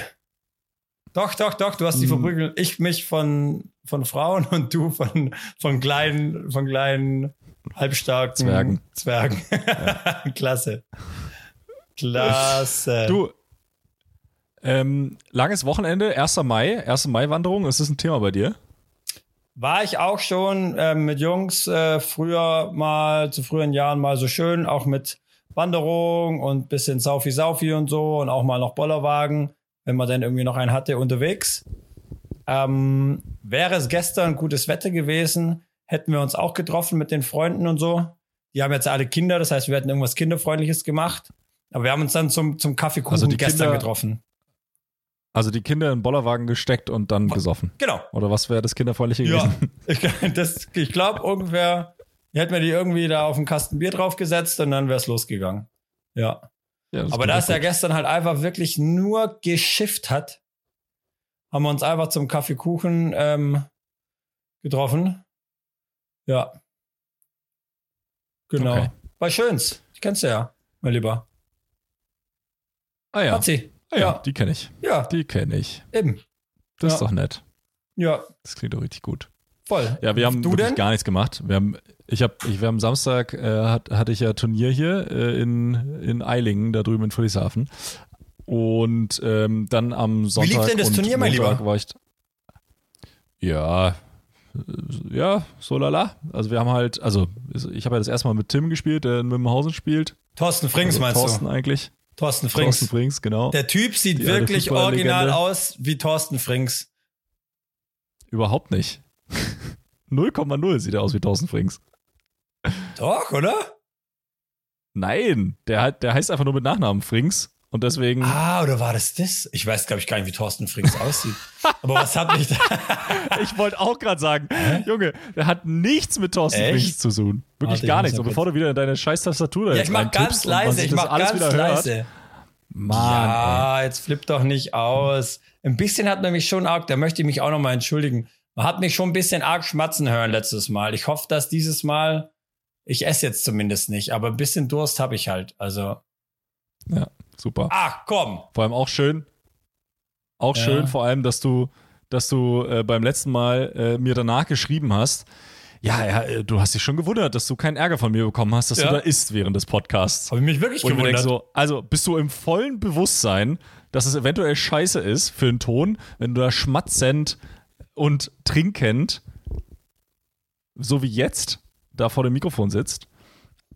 doch, doch, doch, du hast die hm. verprügelt. Ich mich von, von Frauen und du von, von kleinen, von kleinen, halbstarken Zwergen. Zwergen. Ja. Klasse. Klasse. Du, ähm, langes Wochenende, 1. Mai, 1. Mai-Wanderung, ist das ein Thema bei dir? War ich auch schon äh, mit Jungs äh, früher mal, zu früheren Jahren mal so schön, auch mit Wanderung und bisschen Saufi-Saufi und so und auch mal noch Bollerwagen wenn man dann irgendwie noch einen hatte unterwegs. Ähm, wäre es gestern gutes Wetter gewesen, hätten wir uns auch getroffen mit den Freunden und so. Die haben jetzt alle Kinder, das heißt, wir hätten irgendwas Kinderfreundliches gemacht. Aber wir haben uns dann zum, zum Kaffeekuchen also gestern Kinder, getroffen. Also die Kinder in den Bollerwagen gesteckt und dann gesoffen. Genau. Oder was wäre das Kinderfreundliche gewesen? Ja, ich, ich glaube ungefähr, hätten wir die irgendwie da auf einen Kasten Bier draufgesetzt und dann wäre es losgegangen. Ja. Ja, Aber da es ja gestern halt einfach wirklich nur geschifft hat, haben wir uns einfach zum Kaffeekuchen ähm, getroffen. Ja. Genau. Okay. Bei Schöns. Die kennst du ja, mein Lieber. Ah ja. Hat sie. Ah, ja, ja, die kenne ich. Ja. Die kenne ich. Eben. Das ja. ist doch nett. Ja. Das klingt doch richtig gut. Voll. Ja, wir haben du wirklich denn? gar nichts gemacht. Wir haben, ich habe, ich, wir haben Samstag äh, hat, hatte ich ja Turnier hier äh, in, in Eilingen, da drüben in Friedrichshafen. Und ähm, dann am Sonntag. Wie lief denn das Turnier, mein Lieber? War ich, ja, ja, so lala. Also wir haben halt, also ich habe ja das erste Mal mit Tim gespielt, der in Mimmenhausen spielt. Thorsten Frings also, meinst Thorsten du? Thorsten eigentlich. Thorsten Frings. Thorsten Frings, genau. Der Typ sieht Die wirklich original aus wie Thorsten Frings. Überhaupt nicht. 0,0 sieht er aus wie Thorsten Frings. Doch, oder? Nein, der, der heißt einfach nur mit Nachnamen Frings und deswegen. Ah, oder war das das? Ich weiß, glaube ich, gar nicht, wie Thorsten Frings aussieht. Aber was hat mich da. ich wollte auch gerade sagen, Hä? Junge, der hat nichts mit Thorsten Echt? Frings zu tun. Wirklich Warte, gar nichts. Und bevor du wieder in deine scheiß Tastatur Ja, ich mach ganz leise, ich mach ganz leise. Hört, Mann. Ja, ey. jetzt flippt doch nicht aus. Ein bisschen hat nämlich schon arg, da möchte ich mich auch nochmal entschuldigen. Man hat mich schon ein bisschen arg schmatzen hören letztes Mal. Ich hoffe, dass dieses Mal, ich esse jetzt zumindest nicht, aber ein bisschen Durst habe ich halt. Also. Ja. Super. Ach, komm. Vor allem auch schön. Auch ja. schön, vor allem, dass du, dass du äh, beim letzten Mal äh, mir danach geschrieben hast. Ja, ja, äh, du hast dich schon gewundert, dass du keinen Ärger von mir bekommen hast, dass ja. du da isst während des Podcasts. Habe ich mich wirklich Und gewundert. So, also bist du im vollen Bewusstsein, dass es eventuell scheiße ist für einen Ton, wenn du da schmatzend und trinkend, so wie jetzt, da vor dem Mikrofon sitzt.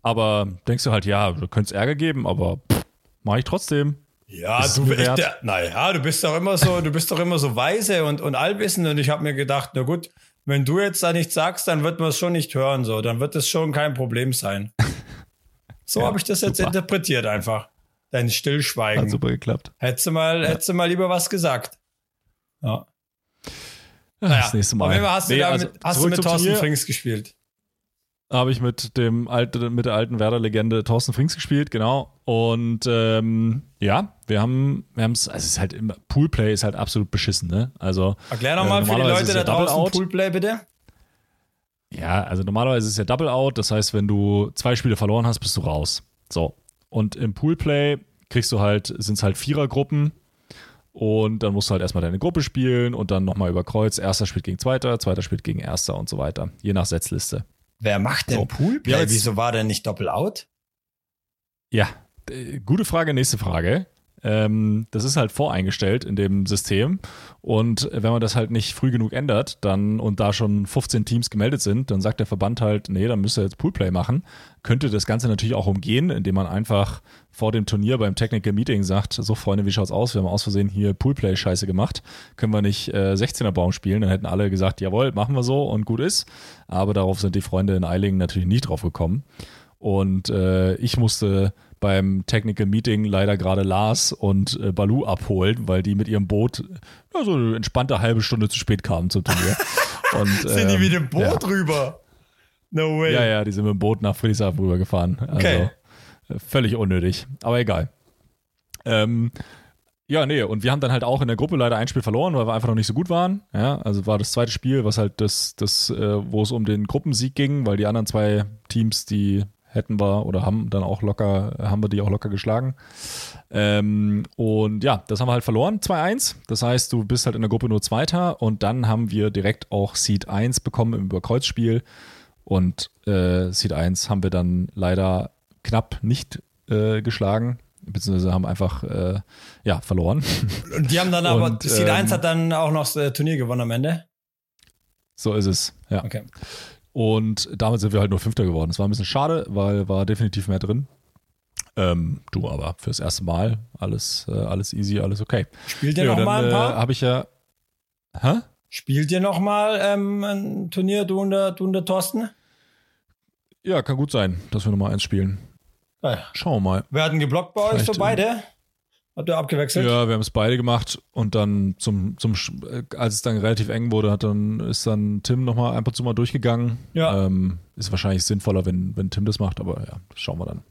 Aber denkst du halt, ja, du könntest Ärger geben, aber pff, Mach ich trotzdem. Ja, du, ich, der, naja, du bist doch immer so, du bist doch immer so weise und, und allwissend und ich habe mir gedacht, na gut, wenn du jetzt da nichts sagst, dann wird man es schon nicht hören, so, dann wird es schon kein Problem sein. So ja, habe ich das jetzt super. interpretiert einfach. Dein Stillschweigen. Hat super geklappt. Hättest du mal, ja. hättest du mal lieber was gesagt. Ja. Naja, das nächste Mal. Aber hast du, nee, also hast du mit Thorsten Frings gespielt? Habe ich mit dem alten, mit der alten Werder-Legende Thorsten Frings gespielt, genau. Und ähm, ja, wir haben, wir haben es, also es ist halt immer, Poolplay ist halt absolut beschissen, ne? Also erklär nochmal äh, für die Leute da draußen Out. Poolplay bitte. Ja, also normalerweise ist es ja Double Out, das heißt, wenn du zwei Spiele verloren hast, bist du raus. So. Und im Poolplay kriegst du halt, sind es halt Vierergruppen und dann musst du halt erstmal deine Gruppe spielen und dann nochmal über Kreuz. Erster spielt gegen Zweiter, Zweiter spielt gegen Erster und so weiter. Je nach Setzliste. Wer macht denn so. Poolplay? Ja, Wieso war der nicht Doppel-Out? Ja, äh, gute Frage, nächste Frage. Ähm, das ist halt voreingestellt in dem System. Und wenn man das halt nicht früh genug ändert, dann und da schon 15 Teams gemeldet sind, dann sagt der Verband halt, nee, dann müsst ihr jetzt Poolplay machen. Könnte das Ganze natürlich auch umgehen, indem man einfach vor dem Turnier beim Technical Meeting sagt, so Freunde, wie schaut's aus? Wir haben aus Versehen hier Poolplay scheiße gemacht. Können wir nicht äh, 16er Baum spielen? Dann hätten alle gesagt, jawohl, machen wir so und gut ist. Aber darauf sind die Freunde in Eilingen natürlich nicht drauf gekommen. Und äh, ich musste beim Technical Meeting leider gerade Lars und äh, Balu abholen, weil die mit ihrem Boot ja, so eine entspannte halbe Stunde zu spät kamen zum Turnier. und, sind die mit dem ähm, Boot ja. rüber? No way. Ja, ja, die sind mit dem Boot nach Friedrichshafen rübergefahren. Also okay. äh, völlig unnötig, aber egal. Ähm, ja, nee, und wir haben dann halt auch in der Gruppe leider ein Spiel verloren, weil wir einfach noch nicht so gut waren. Ja, also war das zweite Spiel, was halt das, das äh, wo es um den Gruppensieg ging, weil die anderen zwei Teams, die hätten wir oder haben dann auch locker, haben wir die auch locker geschlagen. Ähm, und ja, das haben wir halt verloren, 2-1. Das heißt, du bist halt in der Gruppe nur Zweiter und dann haben wir direkt auch Seed 1 bekommen im Überkreuzspiel. Und äh, Seed 1 haben wir dann leider knapp nicht äh, geschlagen, beziehungsweise haben einfach äh, ja, verloren. Und die haben dann aber, und, Seed ähm, 1 hat dann auch noch das äh, Turnier gewonnen am Ende. So ist es, ja. Okay. Und damit sind wir halt nur Fünfter geworden. Das war ein bisschen schade, weil war definitiv mehr drin. Ähm, du aber fürs erste Mal alles, äh, alles easy, alles okay. Spielt ihr ja, noch mal ein paar? Äh, Habe ich ja. Hä? Spielt ihr noch mal ähm, ein Turnier, du und der, du und der Thorsten? Ja, kann gut sein, dass wir noch mal eins spielen. Ja. Schauen wir mal. Wir hatten geblockt bei euch so beide? Habt ihr abgewechselt? Ja, wir haben es beide gemacht und dann zum, zum als es dann relativ eng wurde, hat dann ist dann Tim nochmal ein paar zu mal durchgegangen. Ja. Ähm, ist wahrscheinlich sinnvoller, wenn, wenn Tim das macht, aber ja, schauen wir dann.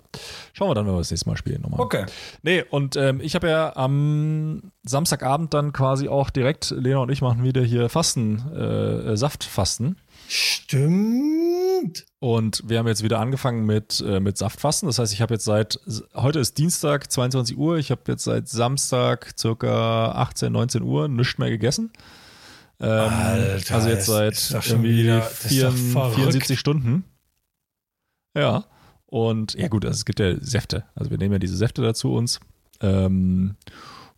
Schauen wir dann, wenn wir das nächste Mal spielen nochmal. Okay. Nee, und ähm, ich habe ja am Samstagabend dann quasi auch direkt, Lena und ich machen wieder hier Fasten, äh, Saftfasten. Stimmt. Und wir haben jetzt wieder angefangen mit, äh, mit Saftfasten. Das heißt, ich habe jetzt seit, heute ist Dienstag, 22 Uhr. Ich habe jetzt seit Samstag circa 18, 19 Uhr nichts mehr gegessen. Ähm, Alter, also jetzt seit irgendwie wieder, 4, 74 Stunden. Ja. Und ja gut, also es gibt ja Säfte. Also wir nehmen ja diese Säfte dazu uns. Ähm,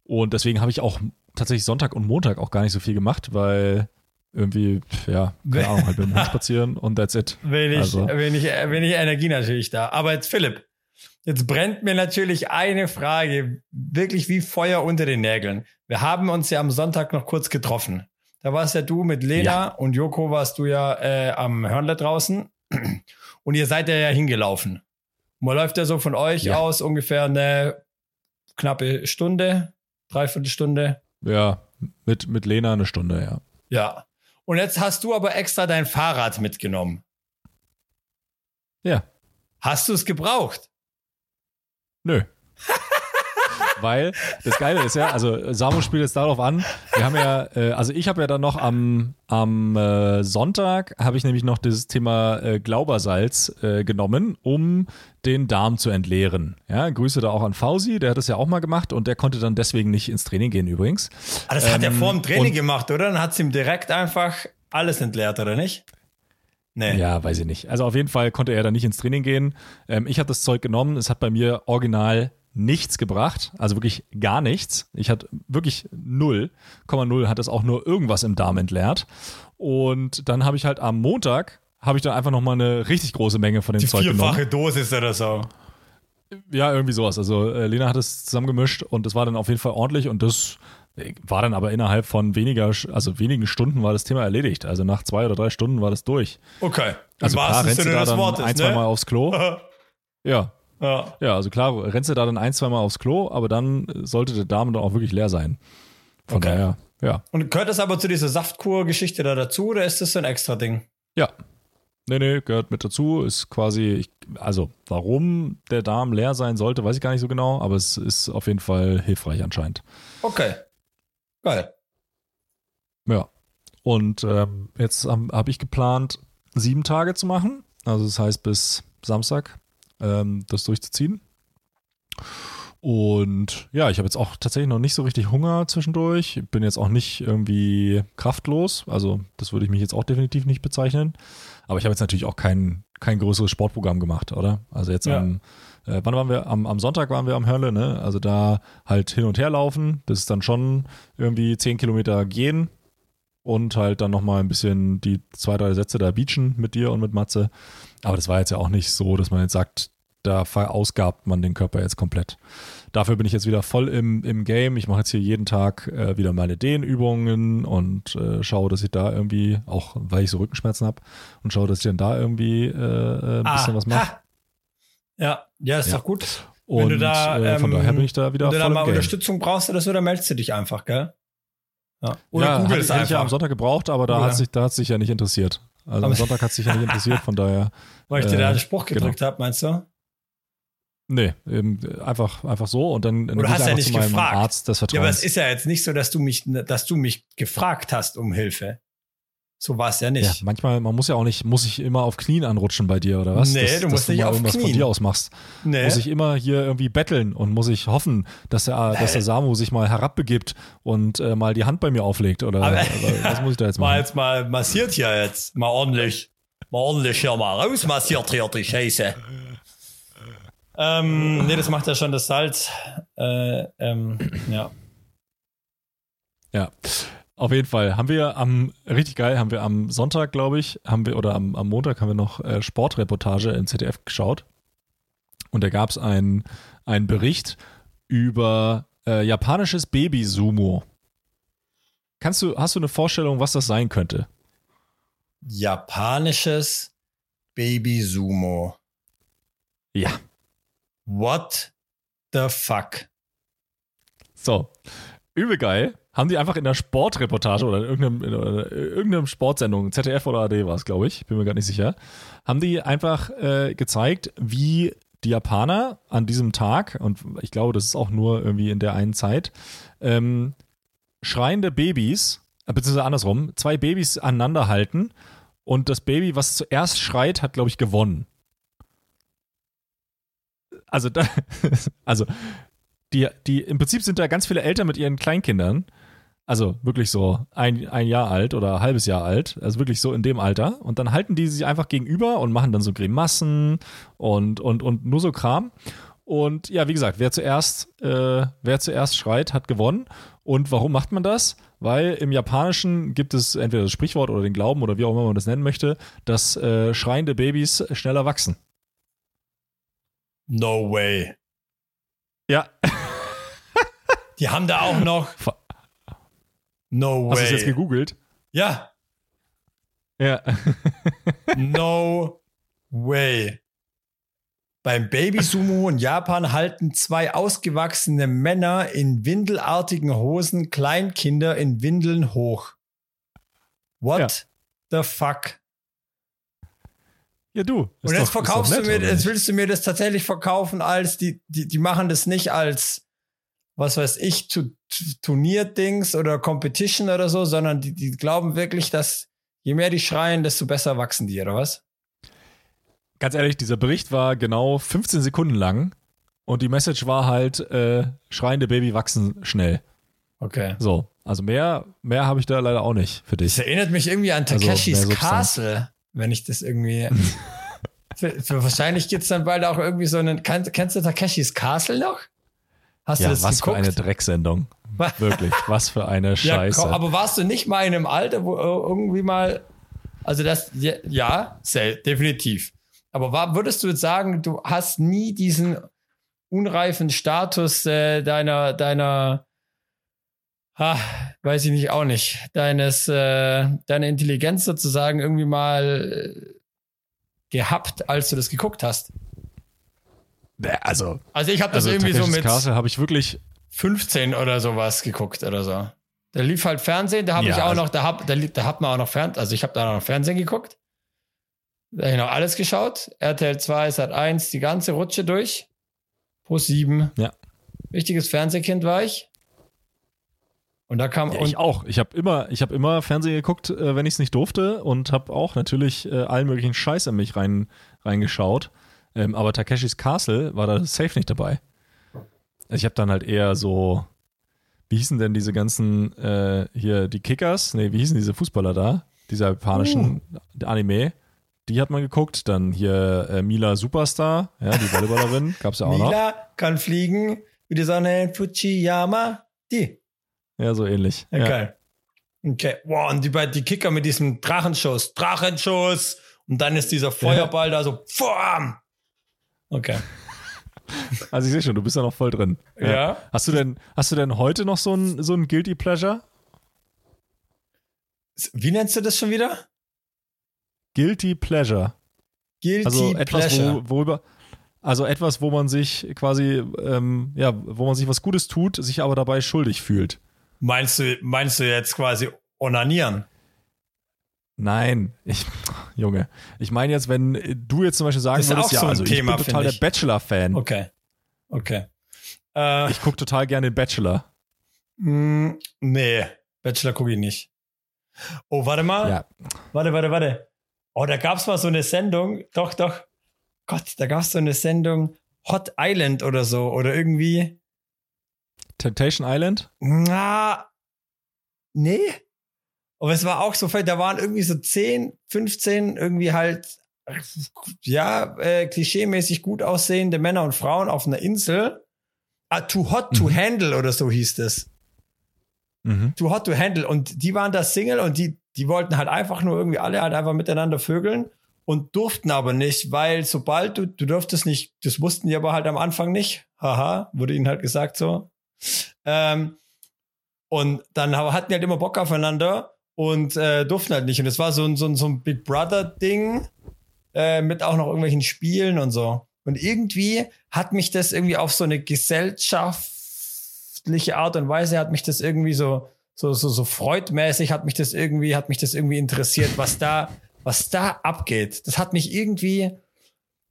und deswegen habe ich auch tatsächlich Sonntag und Montag auch gar nicht so viel gemacht, weil irgendwie, ja, keine Ahnung, halt mit dem Hund spazieren und that's it. Wenig, also. wenig, wenig Energie natürlich da. Aber jetzt Philipp, jetzt brennt mir natürlich eine Frage wirklich wie Feuer unter den Nägeln. Wir haben uns ja am Sonntag noch kurz getroffen. Da warst ja du mit Lena ja. und Joko warst du ja äh, am Hörnle draußen und ihr seid ja hingelaufen. Man läuft ja so von euch ja. aus ungefähr eine knappe Stunde, dreiviertel Stunde. Ja, mit, mit Lena eine Stunde, ja. Ja. Und jetzt hast du aber extra dein Fahrrad mitgenommen. Ja. Hast du es gebraucht? Nö. Weil das Geile ist ja, also Samu spielt jetzt darauf an, wir haben ja, äh, also ich habe ja dann noch am, am äh, Sonntag, habe ich nämlich noch dieses Thema äh, Glaubersalz äh, genommen, um den Darm zu entleeren. Ja, Grüße da auch an Fausi, der hat das ja auch mal gemacht und der konnte dann deswegen nicht ins Training gehen übrigens. Aber ah, das ähm, hat er ähm, vor dem Training gemacht, oder? Dann hat es ihm direkt einfach alles entleert, oder nicht? Nee. Ja, weiß ich nicht. Also auf jeden Fall konnte er dann nicht ins Training gehen. Ähm, ich habe das Zeug genommen. Es hat bei mir original nichts gebracht, also wirklich gar nichts. Ich hatte wirklich 0,0 hat es auch nur irgendwas im Darm entleert. Und dann habe ich halt am Montag, habe ich dann einfach nochmal eine richtig große Menge von dem Die Zeug genommen. vierfache Dosis oder so. Ja, irgendwie sowas. Also äh, Lena hat es zusammengemischt und es war dann auf jeden Fall ordentlich und das war dann aber innerhalb von weniger, also wenigen Stunden war das Thema erledigt. Also nach zwei oder drei Stunden war das durch. Okay. Also klar, rennst du da dann Wortes, ein, zwei ne? Mal aufs Klo. ja, ja. ja, also klar, rennst du da dann ein, zwei Mal aufs Klo, aber dann sollte der Darm dann auch wirklich leer sein. Von okay. daher, ja. Und gehört das aber zu dieser Saftkur-Geschichte da dazu oder ist das so ein extra Ding? Ja. Nee, nee, gehört mit dazu. Ist quasi, ich, also warum der Darm leer sein sollte, weiß ich gar nicht so genau, aber es ist auf jeden Fall hilfreich anscheinend. Okay. Geil. Ja. Und ähm, jetzt habe hab ich geplant, sieben Tage zu machen. Also das heißt bis Samstag ähm, das durchzuziehen. Und ja, ich habe jetzt auch tatsächlich noch nicht so richtig Hunger zwischendurch. Ich bin jetzt auch nicht irgendwie kraftlos. Also, das würde ich mich jetzt auch definitiv nicht bezeichnen. Aber ich habe jetzt natürlich auch kein, kein größeres Sportprogramm gemacht, oder? Also jetzt ja. am, äh, wann waren wir? Am, am Sonntag waren wir am Hörle, ne? Also da halt hin und her laufen. Das ist dann schon irgendwie zehn Kilometer gehen und halt dann nochmal ein bisschen die zwei, drei Sätze da beachen mit dir und mit Matze. Aber das war jetzt ja auch nicht so, dass man jetzt sagt, da verausgabt man den Körper jetzt komplett. Dafür bin ich jetzt wieder voll im, im Game. Ich mache jetzt hier jeden Tag äh, wieder meine Dehnübungen und äh, schaue, dass ich da irgendwie, auch weil ich so Rückenschmerzen habe, und schaue, dass ich dann da irgendwie äh, äh ein bisschen ah, was mache. Ja, ja, ist ja. doch gut. Und wenn du da, ähm, von daher bin ich da wieder Wenn du da mal Unterstützung brauchst oder so, dann meldest du dich einfach, gell? Ja, oder ja, Google hätte ich ja am Sonntag gebraucht, aber da hat sich, da hat sich ja nicht interessiert. Also am Sonntag hat sich ja nicht interessiert, von daher. Weil ich dir da einen Spruch genau. gedrückt genau. habe, meinst du? Nee, eben einfach, einfach so und dann, dann Oder hast ja nicht gefragt. Arzt des Vertrauens. Ja, aber es ist ja jetzt nicht so, dass du mich, dass du mich gefragt hast um Hilfe. So war es ja nicht. Ja, manchmal, man muss ja auch nicht, muss ich immer auf Knien anrutschen bei dir, oder was? Nee, dass, du musst nicht auf irgendwas Knien. von dir aus machst. Nee. Muss ich immer hier irgendwie betteln und muss ich hoffen, dass der, nee. dass der Samu sich mal herabbegibt und äh, mal die Hand bei mir auflegt, oder, aber, oder was muss ich da jetzt machen? Mal jetzt mal massiert hier jetzt, mal ordentlich, mal ordentlich hier mal rausmassiert hier die Scheiße. Ähm, nee, das macht ja schon das Salz. Äh, ähm, ja. Ja. Auf jeden Fall haben wir am, richtig geil, haben wir am Sonntag, glaube ich, haben wir, oder am, am Montag haben wir noch äh, Sportreportage in ZDF geschaut. Und da gab es einen Bericht über äh, japanisches Baby-Sumo. Kannst du, hast du eine Vorstellung, was das sein könnte? Japanisches Baby-Sumo. Ja. What the fuck? So, übel geil. Haben die einfach in der Sportreportage oder in irgendeinem, in irgendeinem Sportsendung, ZDF oder AD war es, glaube ich, bin mir gar nicht sicher, haben die einfach äh, gezeigt, wie die Japaner an diesem Tag, und ich glaube, das ist auch nur irgendwie in der einen Zeit, ähm, schreiende Babys, äh, beziehungsweise andersrum, zwei Babys aneinander halten und das Baby, was zuerst schreit, hat, glaube ich, gewonnen. Also, da, also die, die, im Prinzip sind da ganz viele Eltern mit ihren Kleinkindern. Also wirklich so ein, ein Jahr alt oder ein halbes Jahr alt, also wirklich so in dem Alter. Und dann halten die sich einfach gegenüber und machen dann so Grimassen und, und, und nur so Kram. Und ja, wie gesagt, wer zuerst, äh, wer zuerst schreit, hat gewonnen. Und warum macht man das? Weil im Japanischen gibt es entweder das Sprichwort oder den Glauben oder wie auch immer man das nennen möchte, dass äh, schreiende Babys schneller wachsen. No way. Ja. Die haben da auch noch. No way. Hast du es jetzt gegoogelt? Ja. Ja. no way. Beim Baby-Sumo in Japan halten zwei ausgewachsene Männer in windelartigen Hosen Kleinkinder in Windeln hoch. What ja. the fuck? Ja, du. Und jetzt doch, verkaufst nett, du mir, jetzt willst du mir das tatsächlich verkaufen als, die, die, die machen das nicht als, was weiß ich, Turnierdings oder Competition oder so, sondern die, die glauben wirklich, dass je mehr die schreien, desto besser wachsen die, oder was? ganz ehrlich, dieser Bericht war genau 15 Sekunden lang und die Message war halt, äh, schreiende Baby wachsen schnell. Okay. So, also mehr, mehr habe ich da leider auch nicht für dich. Das erinnert mich irgendwie an also Takeshis also Castle, wenn ich das irgendwie. für, für wahrscheinlich gibt es dann bald auch irgendwie so einen. Kann, kennst du Takeshis Castle noch? Hast ja, du das was geguckt? für eine Drecksendung. Wirklich, was für eine Scheiße. Ja, aber warst du nicht mal in einem Alter, wo irgendwie mal. Also das, ja, ja definitiv. Aber war, würdest du jetzt sagen, du hast nie diesen unreifen Status äh, deiner, deiner, ha, weiß ich nicht, auch nicht, deines, äh, deiner Intelligenz sozusagen irgendwie mal äh, gehabt, als du das geguckt hast? Also, also ich habe das also irgendwie so mit habe ich wirklich 15 oder sowas geguckt oder so. Da lief halt Fernsehen, da habe ja, ich auch also noch, da, hab, da, da hat man auch noch Fernsehen, also ich habe da noch Fernsehen geguckt. Da habe ich noch alles geschaut. RTL 2, Sat 1, die ganze Rutsche durch. Pro 7. Ja. Richtiges Fernsehkind war ich. Und da kam. Ja, ich auch. Ich habe immer, ich habe immer Fernsehen geguckt, äh, wenn ich es nicht durfte und habe auch natürlich äh, allen möglichen Scheiß in mich rein, reingeschaut. Ähm, aber Takeshis Castle war da safe nicht dabei. Also ich habe dann halt eher so, wie hießen denn diese ganzen, äh, hier, die Kickers? Nee, wie hießen diese Fußballer da? Dieser japanischen uh. Anime. Die hat man geguckt. Dann hier äh, Mila Superstar, ja, die Volleyballerin, gab es ja auch Mila noch. Mila kann fliegen wie die Sonne in Fujiyama. Die. Ja, so ähnlich. Ja, ja. Geil. Okay. Wow, und die, die Kicker mit diesem Drachenschuss. Drachenschuss. Und dann ist dieser Feuerball ja. da so. Bam. Okay. Also ich sehe schon, du bist ja noch voll drin. Ja. ja. Hast du denn, hast du denn heute noch so ein, so ein Guilty Pleasure? Wie nennst du das schon wieder? Guilty Pleasure. Guilty also etwas, Pleasure. Wo, worüber, also etwas, wo man sich quasi, ähm, ja, wo man sich was Gutes tut, sich aber dabei schuldig fühlt. Meinst du, meinst du jetzt quasi onanieren? Nein, ich, Junge, ich meine jetzt, wenn du jetzt zum Beispiel sagen würdest, ja, so also Thema, ich bin total der Bachelor-Fan. Okay, okay. Äh, ich gucke total gerne den Bachelor. Mh, mm, nee, Bachelor gucke ich nicht. Oh, warte mal. Ja. Warte, warte, warte. Oh, da gab es mal so eine Sendung. Doch, doch. Gott, da gab es so eine Sendung Hot Island oder so. Oder irgendwie. Temptation Island? Na, nee. Aber es war auch so, da waren irgendwie so 10, 15 irgendwie halt, ja, äh, klischeemäßig gut aussehende Männer und Frauen auf einer Insel. Ah, too hot to mhm. handle oder so hieß es. Mhm. Too hot to handle. Und die waren da Single und die, die wollten halt einfach nur irgendwie alle halt einfach miteinander vögeln und durften aber nicht, weil sobald du, du durftest nicht, das wussten die aber halt am Anfang nicht. Haha, wurde ihnen halt gesagt so. Ähm, und dann hatten die halt immer Bock aufeinander und äh, durften halt nicht. Und es war so ein, so ein, so ein Big Brother-Ding äh, mit auch noch irgendwelchen Spielen und so. Und irgendwie hat mich das irgendwie auf so eine gesellschaftliche Art und Weise hat mich das irgendwie so so, so, so freudmäßig hat mich das irgendwie, hat mich das irgendwie interessiert, was da, was da abgeht. Das hat mich irgendwie,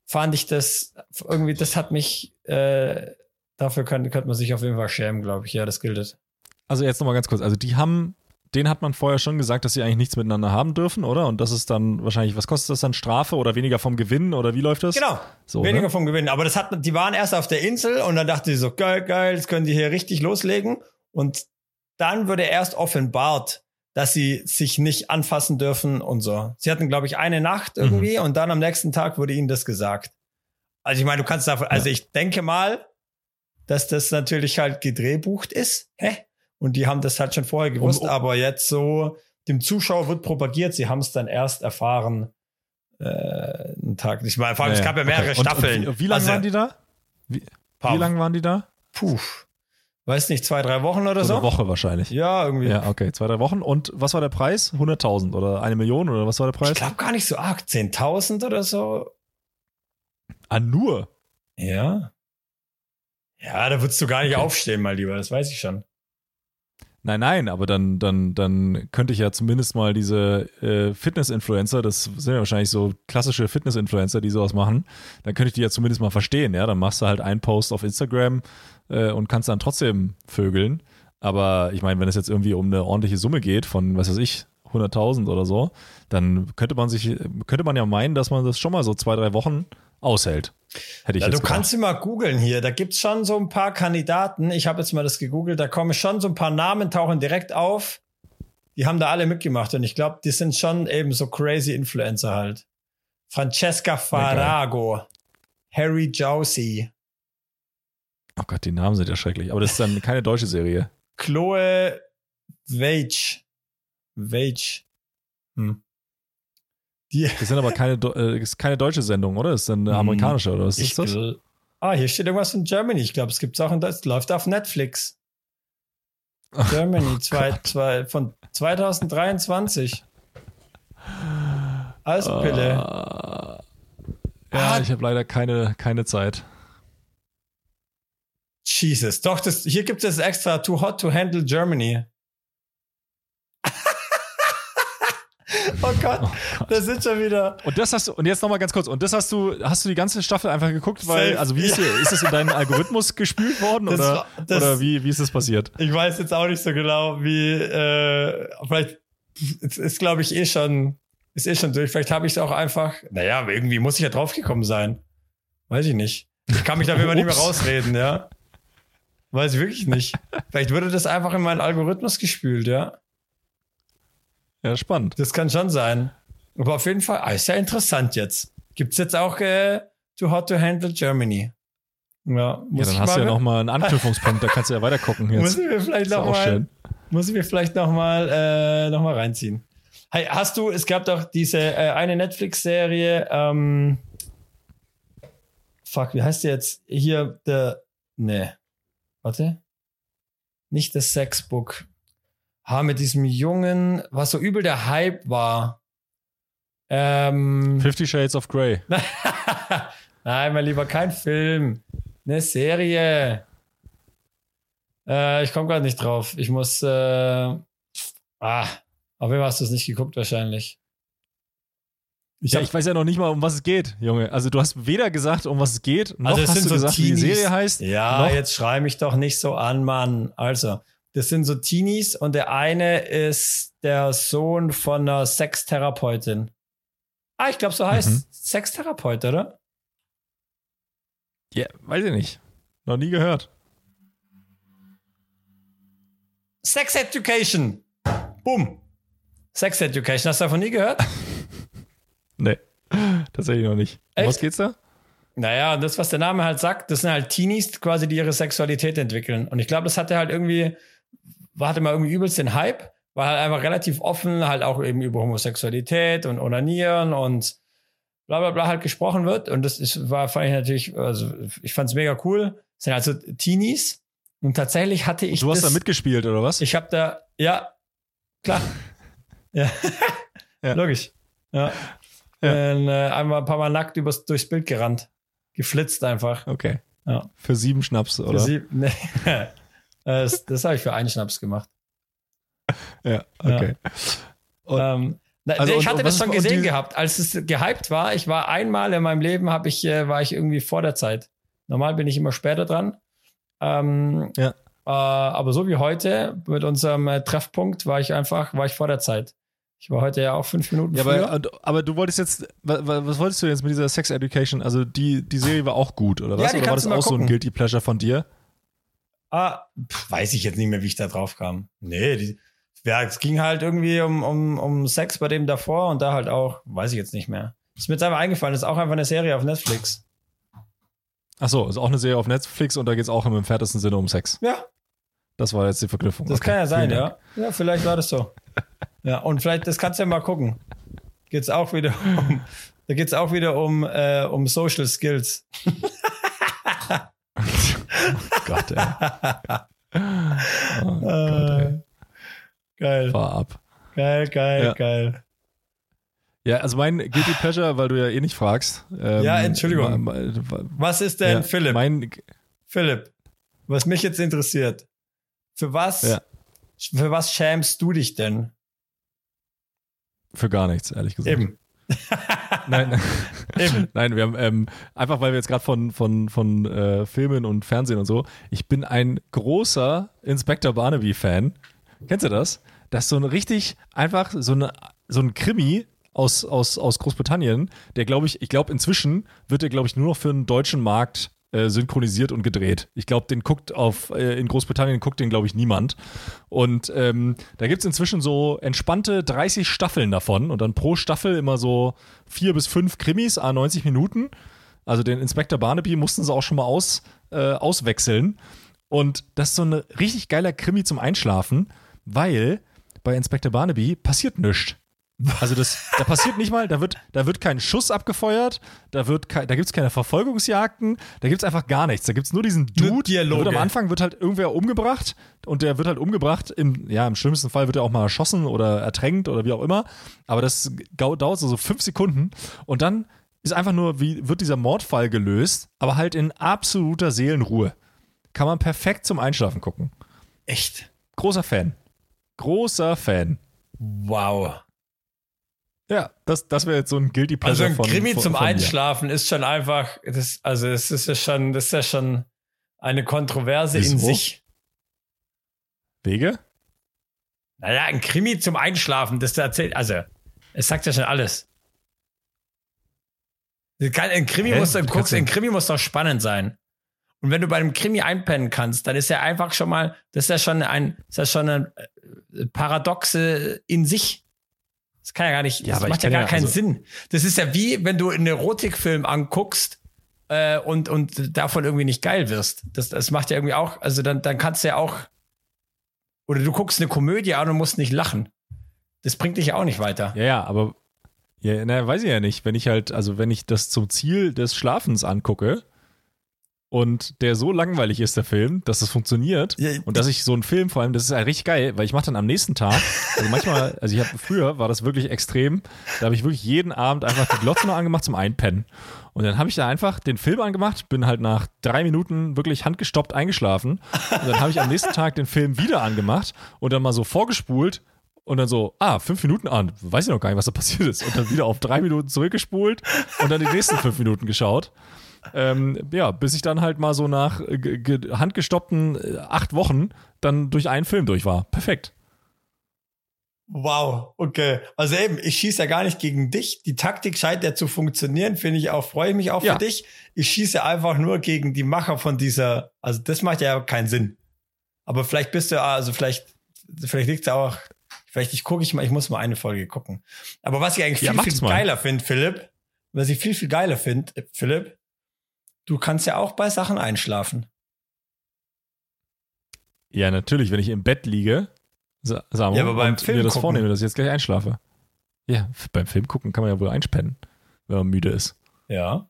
fand ich das, irgendwie, das hat mich, äh, dafür könnte, könnte man sich auf jeden Fall schämen, glaube ich. Ja, das gilt. Also jetzt nochmal ganz kurz. Also die haben den hat man vorher schon gesagt, dass sie eigentlich nichts miteinander haben dürfen, oder? Und das ist dann wahrscheinlich, was kostet das dann? Strafe oder weniger vom Gewinn oder wie läuft das? Genau. So, weniger ne? vom Gewinn. Aber das hat, die waren erst auf der Insel und dann dachte sie so, geil, geil, jetzt können die hier richtig loslegen. Und dann wurde erst offenbart, dass sie sich nicht anfassen dürfen und so. Sie hatten, glaube ich, eine Nacht irgendwie mhm. und dann am nächsten Tag wurde ihnen das gesagt. Also ich meine, du kannst davon, also ich denke mal, dass das natürlich halt gedrehbucht ist. Hä? Und die haben das halt schon vorher gewusst, um, um, aber jetzt so, dem Zuschauer wird propagiert, sie haben es dann erst erfahren, äh, einen Tag. Ich meine, vor allem, ja, es gab ja mehrere okay. Staffeln. Und, wie lange also, waren die da? Wie, wie lange waren die da? Puh. Weiß nicht, zwei, drei Wochen oder so? so? Eine Woche wahrscheinlich. Ja, irgendwie. Ja, okay, zwei, drei Wochen. Und was war der Preis? 100.000 oder eine Million oder was war der Preis? Ich glaube gar nicht so arg. 10.000 oder so. Ah, nur? Ja. Ja, da würdest du gar nicht okay. aufstehen, mal lieber. Das weiß ich schon. Nein, nein, aber dann, dann, dann könnte ich ja zumindest mal diese äh, Fitness-Influencer, das sind ja wahrscheinlich so klassische Fitness-Influencer, die sowas machen, dann könnte ich die ja zumindest mal verstehen, ja. Dann machst du halt einen Post auf Instagram äh, und kannst dann trotzdem vögeln. Aber ich meine, wenn es jetzt irgendwie um eine ordentliche Summe geht von, was weiß ich, 100.000 oder so, dann könnte man sich, könnte man ja meinen, dass man das schon mal so zwei, drei Wochen aushält. Hätte ich ja, du gedacht. kannst immer googeln hier. Da gibt's schon so ein paar Kandidaten. Ich habe jetzt mal das gegoogelt. Da kommen schon so ein paar Namen, tauchen direkt auf. Die haben da alle mitgemacht. Und ich glaube, die sind schon eben so crazy Influencer halt. Francesca Farago, ja, Harry Jousey. Oh Gott, die Namen sind ja schrecklich. Aber das ist dann keine deutsche Serie. Chloe Wage. Wage. Hm. Die das sind aber keine, äh, ist keine deutsche Sendung, oder? Das ist eine hm, amerikanische, oder was ist das? ah, hier steht irgendwas von Germany. Ich glaube, es gibt in Deutschland. Läuft auf Netflix. Germany oh zwei, zwei, von 2023. Eispille. Uh, ja, ah. ich habe leider keine, keine Zeit. Jesus, doch, das, hier gibt es extra Too Hot to Handle Germany. Oh Gott, oh Gott, das sind schon wieder. Und das hast du, und jetzt nochmal ganz kurz, und das hast du, hast du die ganze Staffel einfach geguckt, weil, also wie ist, ja. ist das in deinen Algorithmus gespült worden das oder, das, oder wie, wie ist das passiert? Ich weiß jetzt auch nicht so genau, wie, äh, vielleicht ist, ist glaube ich eh schon, ist eh schon durch. Vielleicht habe ich es auch einfach, naja, irgendwie muss ich ja draufgekommen sein. Weiß ich nicht. Ich kann mich da immer nicht mehr rausreden, ja. Weiß ich wirklich nicht. Vielleicht würde das einfach in meinen Algorithmus gespült, ja. Ja, spannend. Das kann schon sein. Aber auf jeden Fall, ah, ist ja interessant jetzt. Gibt es jetzt auch äh, To How to Handle Germany? Ja, muss ja dann hast du ja nochmal einen Anknüpfungspunkt, da kannst du ja weiter gucken. Jetzt. Muss ich mir vielleicht nochmal muss ich mir vielleicht nochmal äh, noch reinziehen. Hey, hast du, es gab doch diese äh, eine Netflix-Serie, ähm, fuck, wie heißt die jetzt? Hier, der, ne, warte. Nicht das Sexbook ha, mit diesem Jungen, was so übel der Hype war. Ähm, Fifty Shades of Grey. Nein, mein Lieber, kein Film. Eine Serie. Äh, ich komme gerade nicht drauf. Ich muss. Äh, ah, auf jeden Fall hast du es nicht geguckt, wahrscheinlich. Ich, ja, ich weiß ja noch nicht mal, um was es geht, Junge. Also du hast weder gesagt, um was es geht, noch also hast du so gesagt, Teenies. wie die Serie heißt. Ja, jetzt schrei mich doch nicht so an, Mann. Also, das sind so Teenies und der eine ist der Sohn von einer Sextherapeutin. Ah, ich glaube, so heißt mhm. Sextherapeut, oder? Ja, weiß ich nicht. Noch nie gehört. Sex Education. Boom. Sex Education. Hast du davon nie gehört? nee, tatsächlich noch nicht. Um was geht's da? Naja, das, was der Name halt sagt, das sind halt Teenies quasi, die ihre Sexualität entwickeln. Und ich glaube, das hatte halt irgendwie hatte mal irgendwie übelst den Hype, war halt einfach relativ offen, halt auch eben über Homosexualität und Onanieren und bla bla bla halt gesprochen wird. Und das ist, war, fand ich natürlich, also ich fand es mega cool. Das sind also Teenies. Und tatsächlich hatte ich. Und du hast das, da mitgespielt, oder was? Ich habe da, ja, klar. ja. ja. Logisch. Ja. ja. Und, äh, einmal ein paar Mal nackt übers, durchs Bild gerannt. Geflitzt einfach. Okay. Ja. Für sieben Schnaps, oder? Für sieben, nee. Äh, das, das habe ich für einen Schnaps gemacht. Ja, okay. Ja. Ähm, also ich hatte und, das schon gesehen gehabt, als es gehypt war. Ich war einmal in meinem Leben, ich, äh, war ich irgendwie vor der Zeit. Normal bin ich immer später dran. Ähm, ja. Äh, aber so wie heute mit unserem äh, Treffpunkt war ich einfach, war ich vor der Zeit. Ich war heute ja auch fünf Minuten ja, früher. Aber, aber du wolltest jetzt, was, was, wolltest du jetzt mit dieser Sex Education? Also die, die Serie war auch gut, oder was? Ja, oder war das auch gucken. so ein Guilty Pleasure von dir? Ah, pf, weiß ich jetzt nicht mehr, wie ich da drauf kam. Nee, die, ja, es ging halt irgendwie um, um, um Sex bei dem davor und da halt auch, weiß ich jetzt nicht mehr. Ist mir jetzt einfach eingefallen, ist auch einfach eine Serie auf Netflix. Ach so, ist auch eine Serie auf Netflix und da geht es auch im entferntesten Sinne um Sex. Ja. Das war jetzt die Verknüpfung. Das okay, kann ja sein, ja. Ja, vielleicht war das so. ja, und vielleicht, das kannst du ja mal gucken. Geht's auch wieder um, da geht's auch wieder um, äh, um Social Skills. oh Gott, ey. Oh Gott, ey. Geil. Fahr ab. Geil, geil, ja. geil. Ja, also mein Guilty Pleasure, weil du ja eh nicht fragst. Ähm, ja, Entschuldigung. Was ist denn, ja, Philipp? Mein, Philipp, was mich jetzt interessiert. Für was, ja. für was schämst du dich denn? Für gar nichts, ehrlich gesagt. Eben. nein, Eben. nein, wir haben ähm, einfach, weil wir jetzt gerade von von von äh, Filmen und Fernsehen und so. Ich bin ein großer Inspector Barnaby Fan. Kennst du das? Das ist so ein richtig einfach so eine so ein Krimi aus, aus, aus Großbritannien, der glaube ich, ich glaube inzwischen wird er glaube ich nur noch für den deutschen Markt äh, synchronisiert und gedreht. Ich glaube, den guckt auf, äh, in Großbritannien guckt den glaube ich niemand. Und ähm, da gibt es inzwischen so entspannte 30 Staffeln davon und dann pro Staffel immer so vier bis fünf Krimis, a 90 Minuten. Also den Inspector Barnaby mussten sie auch schon mal aus, äh, auswechseln. Und das ist so ein richtig geiler Krimi zum Einschlafen, weil bei Inspector Barnaby passiert nichts. Also das, da passiert nicht mal, da wird, da wird kein Schuss abgefeuert, da wird, da gibt es keine Verfolgungsjagden, da gibt es einfach gar nichts. Da gibt es nur diesen Dude. Dialoge. Am Anfang wird halt irgendwer umgebracht und der wird halt umgebracht. Im, ja, im schlimmsten Fall wird er auch mal erschossen oder ertränkt oder wie auch immer. Aber das dauert so, so fünf Sekunden und dann ist einfach nur, wie wird dieser Mordfall gelöst, aber halt in absoluter Seelenruhe. Kann man perfekt zum Einschlafen gucken. Echt? Großer Fan. Großer Fan. Wow. Ja, das, das wäre jetzt so ein Guilty Pleasure Also ein Krimi von, zum von Einschlafen ist schon einfach, das, also es ist ja schon, das ist ja schon eine Kontroverse Wieso? in sich. Wege? Naja, ein Krimi zum Einschlafen, das erzählt, also es sagt ja schon alles. Ein Krimi, muss, guckst, ein Krimi muss doch spannend sein. Und wenn du bei einem Krimi einpennen kannst, dann ist ja einfach schon mal, das ist ja schon ein, das ist ja schon eine äh, Paradoxe in sich. Das kann ja gar nicht, das ja, macht ja gar keinen also Sinn. Das ist ja wie, wenn du einen Erotikfilm anguckst äh, und, und davon irgendwie nicht geil wirst. Das, das macht ja irgendwie auch, also dann, dann kannst du ja auch, oder du guckst eine Komödie an und musst nicht lachen. Das bringt dich ja auch nicht weiter. Ja, ja, aber, ja, na, weiß ich ja nicht. Wenn ich halt, also wenn ich das zum Ziel des Schlafens angucke, und der so langweilig ist, der Film, dass es funktioniert ja, und dass ich so einen Film vor allem, das ist ja richtig geil, weil ich mache dann am nächsten Tag, also manchmal, also ich habe früher war das wirklich extrem, da habe ich wirklich jeden Abend einfach die Glotze noch angemacht zum Einpennen und dann habe ich da einfach den Film angemacht, bin halt nach drei Minuten wirklich handgestoppt eingeschlafen und dann habe ich am nächsten Tag den Film wieder angemacht und dann mal so vorgespult und dann so, ah, fünf Minuten an, weiß ich noch gar nicht, was da passiert ist. Und dann wieder auf drei Minuten zurückgespult und dann die nächsten fünf Minuten geschaut. Ähm, ja, bis ich dann halt mal so nach handgestoppten äh, acht Wochen dann durch einen Film durch war. Perfekt. Wow, okay. Also eben, ich schieße ja gar nicht gegen dich. Die Taktik scheint ja zu funktionieren, finde ich auch, freue ich mich auch ja. für dich. Ich schieße einfach nur gegen die Macher von dieser, also das macht ja keinen Sinn. Aber vielleicht bist du, also vielleicht, vielleicht liegt es auch, vielleicht ich gucke ich mal, ich muss mal eine Folge gucken. Aber was ich eigentlich viel, ja, viel geiler finde, Philipp, was ich viel, viel geiler finde, Philipp, Du kannst ja auch bei Sachen einschlafen. Ja, natürlich, wenn ich im Bett liege, sagen wir, ja, aber beim Film mir das gucken. vornehme, dass ich jetzt gleich einschlafe. Ja, beim Film gucken kann man ja wohl einspennen, wenn man müde ist. Ja.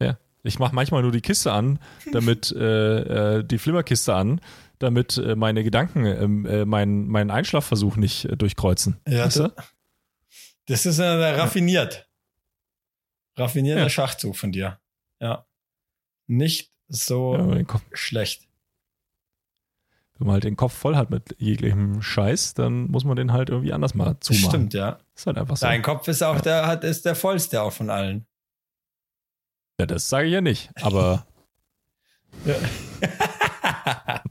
Ja. Ich mache manchmal nur die Kiste an, damit äh, äh, die Flimmerkiste an, damit äh, meine Gedanken ähm, äh, meinen mein Einschlafversuch nicht äh, durchkreuzen. Ja, weißt du? das ist raffiniert. Raffinierter ja. Schachzug von dir. Ja. Nicht so ja, schlecht. Wenn man halt den Kopf voll hat mit jeglichem Scheiß, dann muss man den halt irgendwie anders mal zumachen. Stimmt, ja. Ist halt einfach so. Dein Kopf ist auch ja. der, hat, ist der vollste auch von allen. Ja, das sage ich ja nicht, aber.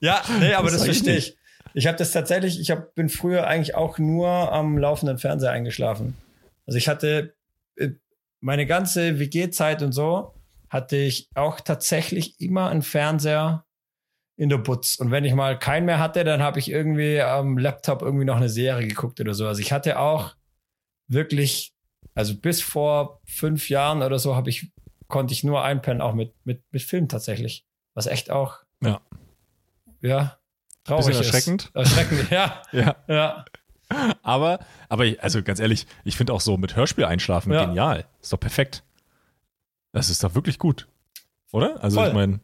Ja, nee, aber das, das verstehe ich. Ich habe das tatsächlich, ich hab, bin früher eigentlich auch nur am laufenden Fernseher eingeschlafen. Also ich hatte meine ganze WG-Zeit und so, hatte ich auch tatsächlich immer einen Fernseher in der Butz. Und wenn ich mal keinen mehr hatte, dann habe ich irgendwie am Laptop irgendwie noch eine Serie geguckt oder so. Also ich hatte auch wirklich, also bis vor fünf Jahren oder so habe ich, konnte ich nur einpennen, auch mit, mit, mit Film tatsächlich. Was echt auch, ja, ja traurig Bisschen erschreckend. Ist. Erschreckend, ja. ja. ja. Aber, aber also ganz ehrlich, ich finde auch so mit Hörspiel einschlafen ja. genial. Ist doch perfekt. Das ist doch wirklich gut. Oder? Also Voll. ich meine,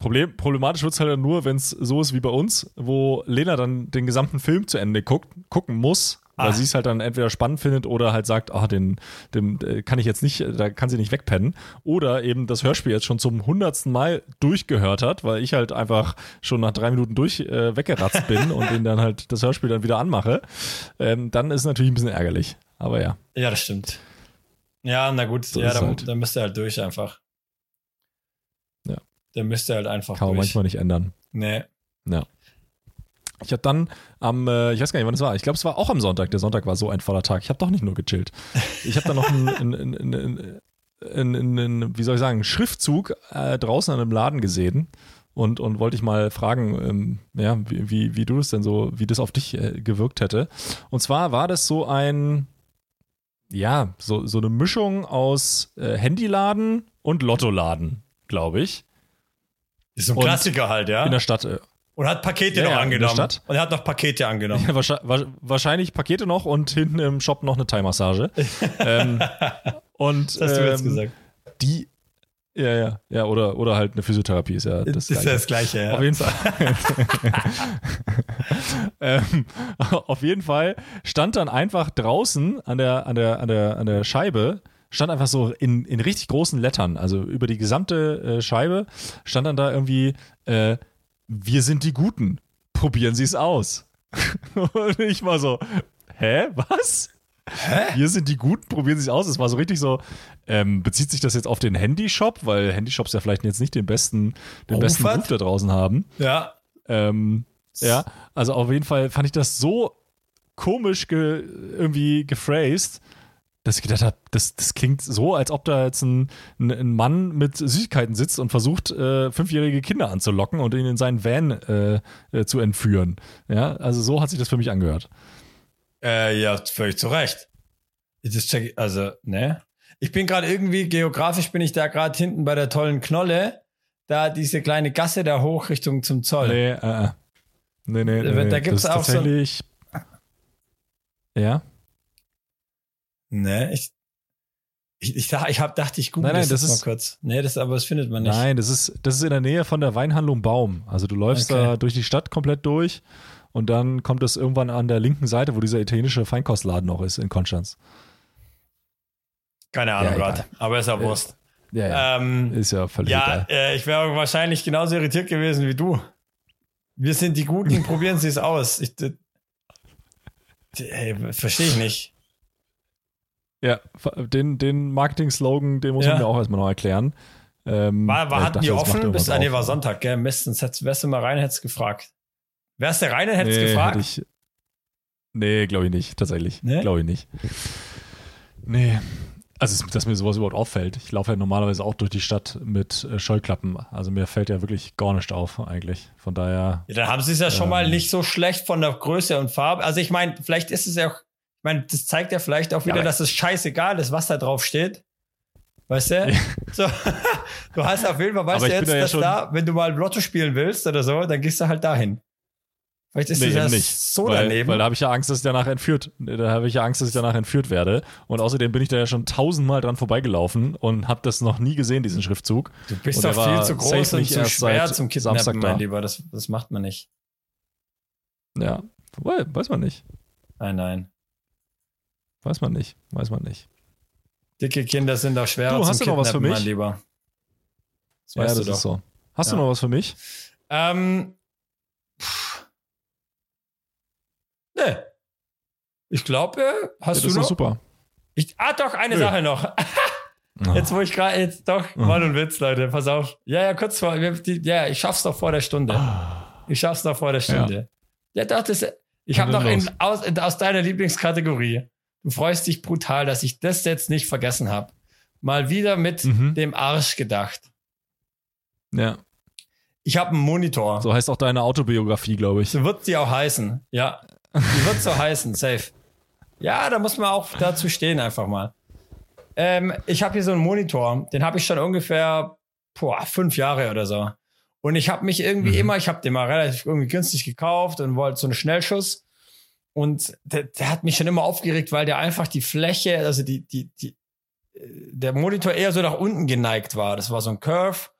Problem, problematisch wird es halt nur, wenn es so ist wie bei uns, wo Lena dann den gesamten Film zu Ende guckt, gucken muss, weil ah. sie es halt dann entweder spannend findet oder halt sagt, ah, den, den äh, kann ich jetzt nicht, da kann sie nicht wegpennen. Oder eben das Hörspiel jetzt schon zum hundertsten Mal durchgehört hat, weil ich halt einfach schon nach drei Minuten durch äh, weggeratzt bin und den dann halt das Hörspiel dann wieder anmache. Ähm, dann ist es natürlich ein bisschen ärgerlich. Aber ja. Ja, das stimmt. Ja, na gut, so ja, dann, halt. dann müsst ihr halt durch einfach. Ja. Dann müsst ihr halt einfach Kann man durch. manchmal nicht ändern. Nee. Ja. Ich habe dann am, äh, ich weiß gar nicht, wann es war. Ich glaube, es war auch am Sonntag. Der Sonntag war so ein voller Tag. Ich habe doch nicht nur gechillt. Ich habe dann noch einen, einen, wie soll ich sagen, Schriftzug äh, draußen an einem Laden gesehen und, und wollte ich mal fragen, ähm, ja, wie, wie, wie, du das denn so, wie das auf dich äh, gewirkt hätte. Und zwar war das so ein, ja, so, so eine Mischung aus äh, Handyladen und Lottoladen, glaube ich. Ist so ein und Klassiker halt, ja. In der Stadt. Und hat Pakete ja, noch ja, angenommen. Und er hat noch Pakete angenommen. Ja, wahrscheinlich, wahrscheinlich, Pakete noch und hinten im Shop noch eine Thai-Massage. ähm, und das hast du jetzt ähm, gesagt. Die, ja, ja, ja, oder, oder halt eine Physiotherapie ist ja das, ist Gleiche. das Gleiche, ja. Auf jeden Fall. ähm, auf jeden Fall stand dann einfach draußen an der, an der, an der, an der Scheibe, stand einfach so in, in richtig großen Lettern, also über die gesamte äh, Scheibe, stand dann da irgendwie, äh, wir sind die Guten, probieren Sie es aus. Und ich war so, hä, was? Hä? Wir sind die Guten, probieren Sie es aus. Es war so richtig so, ähm, bezieht sich das jetzt auf den Handyshop, weil Handyshops ja vielleicht jetzt nicht den besten, den Ruf besten Ruf da draußen haben. Ja. Ähm, ja, also auf jeden Fall fand ich das so komisch ge irgendwie gephrased, dass ich gedacht habe, das, das klingt so, als ob da jetzt ein, ein, ein Mann mit Süßigkeiten sitzt und versucht, äh, fünfjährige Kinder anzulocken und ihn in seinen Van äh, äh, zu entführen. Ja, also so hat sich das für mich angehört. Äh, ja, völlig zu Recht. Das check, also, ne? Ich bin gerade irgendwie, geografisch bin ich da gerade hinten bei der tollen Knolle. Da diese kleine Gasse da hoch Richtung zum Zoll. Nee, äh, äh. nee, nee, nee. Da gibt es auch tatsächlich so. Ja. Nee, ich, ich, ich, ich hab, dachte, ich google nein, nein, das, das ist, mal kurz. Nee, das, aber das findet man nicht. Nein, das ist, das ist in der Nähe von der Weinhandlung Baum. Also du läufst okay. da durch die Stadt komplett durch und dann kommt es irgendwann an der linken Seite, wo dieser italienische Feinkostladen noch ist in Konstanz. Keine Ahnung ja, gerade, aber ist ja Wurst. Ja, ja. Ähm, ist ja völlig Ja, äh, ich wäre wahrscheinlich genauso irritiert gewesen wie du. Wir sind die Guten, probieren Sie es aus. Ich, verstehe ich nicht. Ja, den, den Marketing-Slogan, den muss ja. man mir auch erstmal noch erklären. Ähm, war, war hatten die offen? Bis, ah, nee, war Sonntag, gell? Mist, sonst wärst du mal rein, hättest gefragt. Wärst du rein hättest nee, gefragt? Ich, nee, glaube ich nicht, tatsächlich. Nee? Glaube ich nicht. Nee. Also, dass mir sowas überhaupt auffällt. Ich laufe ja normalerweise auch durch die Stadt mit äh, Scheuklappen. Also, mir fällt ja wirklich gar nicht auf, eigentlich. Von daher. Ja, dann haben sie es ja ähm, schon mal nicht so schlecht von der Größe und Farbe. Also, ich meine, vielleicht ist es ja auch ich meine, das zeigt ja vielleicht auch wieder, ja, dass es scheißegal ist, was da drauf steht. Weißt du? so, du hast auf jeden Fall, weißt du jetzt, da dass da, wenn du mal Lotto spielen willst oder so, dann gehst du halt dahin. Vielleicht ist nee, das nicht. so weil, daneben. Weil da habe ich ja Angst, dass ich danach entführt, da habe ich ja Angst, dass ich danach entführt werde. Und außerdem bin ich da ja schon tausendmal dran vorbeigelaufen und habe das noch nie gesehen, diesen Schriftzug. Du bist doch viel zu groß und zu schwer zum Kidnappen, mein Lieber. Das, das macht man nicht. Ja, weiß man nicht. Nein, nein. Weiß man nicht, weiß man nicht. Dicke Kinder sind auch schwerer du, hast zum du noch was für mich? mein Lieber. Das ja, das ist doch. so. Hast ja. du noch was für mich? Ähm, nee. Ich glaube, hast ja, das du noch? Ist super. Ich, ah, doch, eine Nö. Sache noch. Oh. Jetzt, wo ich gerade, jetzt doch, oh. Mann und Witz, Leute, pass auf. Ja, ja, kurz vor, ja, ich schaff's doch vor der Stunde. Oh. Ich schaff's doch vor der Stunde. Ja, ja doch, das, ich habe noch in, aus, aus deiner Lieblingskategorie. Du freust dich brutal, dass ich das jetzt nicht vergessen habe. Mal wieder mit mhm. dem Arsch gedacht. Ja. Ich habe einen Monitor. So heißt auch deine Autobiografie, glaube ich. So wird sie auch heißen. Ja. Die wird so heißen, safe. Ja, da muss man auch dazu stehen, einfach mal. Ähm, ich habe hier so einen Monitor, den habe ich schon ungefähr boah, fünf Jahre oder so. Und ich habe mich irgendwie mhm. immer, ich habe den mal relativ irgendwie günstig gekauft und wollte so einen Schnellschuss. Und der, der, hat mich schon immer aufgeregt, weil der einfach die Fläche, also die, die, die, der Monitor eher so nach unten geneigt war. Das war so ein Curve.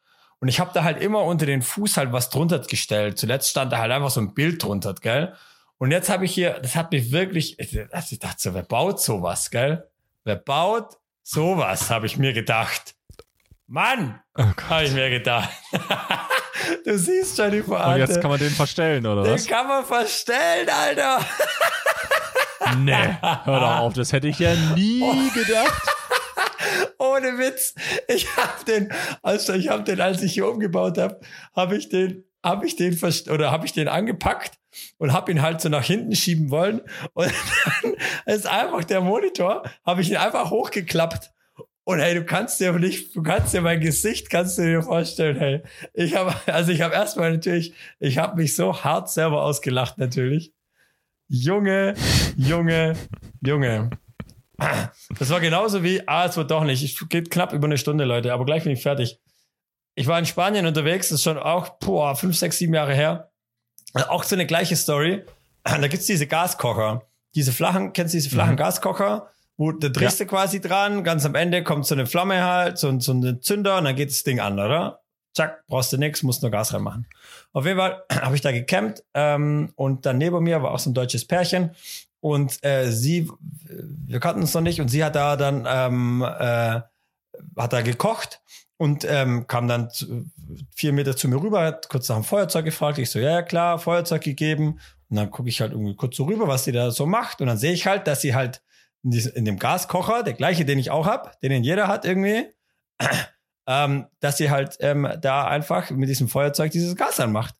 Und ich habe da halt immer unter den Fuß halt was drunter gestellt. Zuletzt stand da halt einfach so ein Bild drunter, gell? Und jetzt habe ich hier, das hat mich wirklich, also ich dachte so, wer baut sowas, gell? Wer baut sowas, habe ich mir gedacht. Mann, oh habe ich mir gedacht. du siehst schon die Pointe. Und jetzt kann man den verstellen, oder den was? Den kann man verstellen, Alter. nee, hör doch auf, das hätte ich ja nie oh. gedacht. Ohne Witz. Ich habe den, also ich habe den, als ich hier umgebaut habe, habe ich den, habe ich den oder habe ich den angepackt und habe ihn halt so nach hinten schieben wollen und dann ist einfach der Monitor, habe ich ihn einfach hochgeklappt und hey, du kannst dir nicht, du kannst dir mein Gesicht, kannst du dir vorstellen, hey, ich habe, also ich habe erstmal natürlich, ich habe mich so hart selber ausgelacht natürlich. Junge, Junge, Junge. Das war genauso wie, ah, es wird doch nicht. Ich geht knapp über eine Stunde, Leute, aber gleich bin ich fertig. Ich war in Spanien unterwegs, das ist schon auch, boah, fünf, sechs, sieben Jahre her. Auch so eine gleiche Story. Da gibt's diese Gaskocher. Diese flachen, kennst du diese flachen mhm. Gaskocher? Wo da drehst ja. du quasi dran, ganz am Ende kommt so eine Flamme halt, so, so ein Zünder und dann geht das Ding an, oder? Zack, brauchst du nichts, musst nur Gas reinmachen. Auf jeden Fall habe ich da gecampt ähm, und dann neben mir war auch so ein deutsches Pärchen und äh, sie, wir kannten uns noch nicht und sie hat da dann ähm, äh, hat da gekocht und ähm, kam dann vier Meter zu mir rüber, hat kurz nach dem Feuerzeug gefragt. Ich so, ja, ja klar, Feuerzeug gegeben. Und dann gucke ich halt irgendwie kurz so rüber, was sie da so macht. Und dann sehe ich halt, dass sie halt in, diesem, in dem Gaskocher, der gleiche, den ich auch hab, den, den jeder hat irgendwie, ähm, dass sie halt ähm, da einfach mit diesem Feuerzeug dieses Gas anmacht.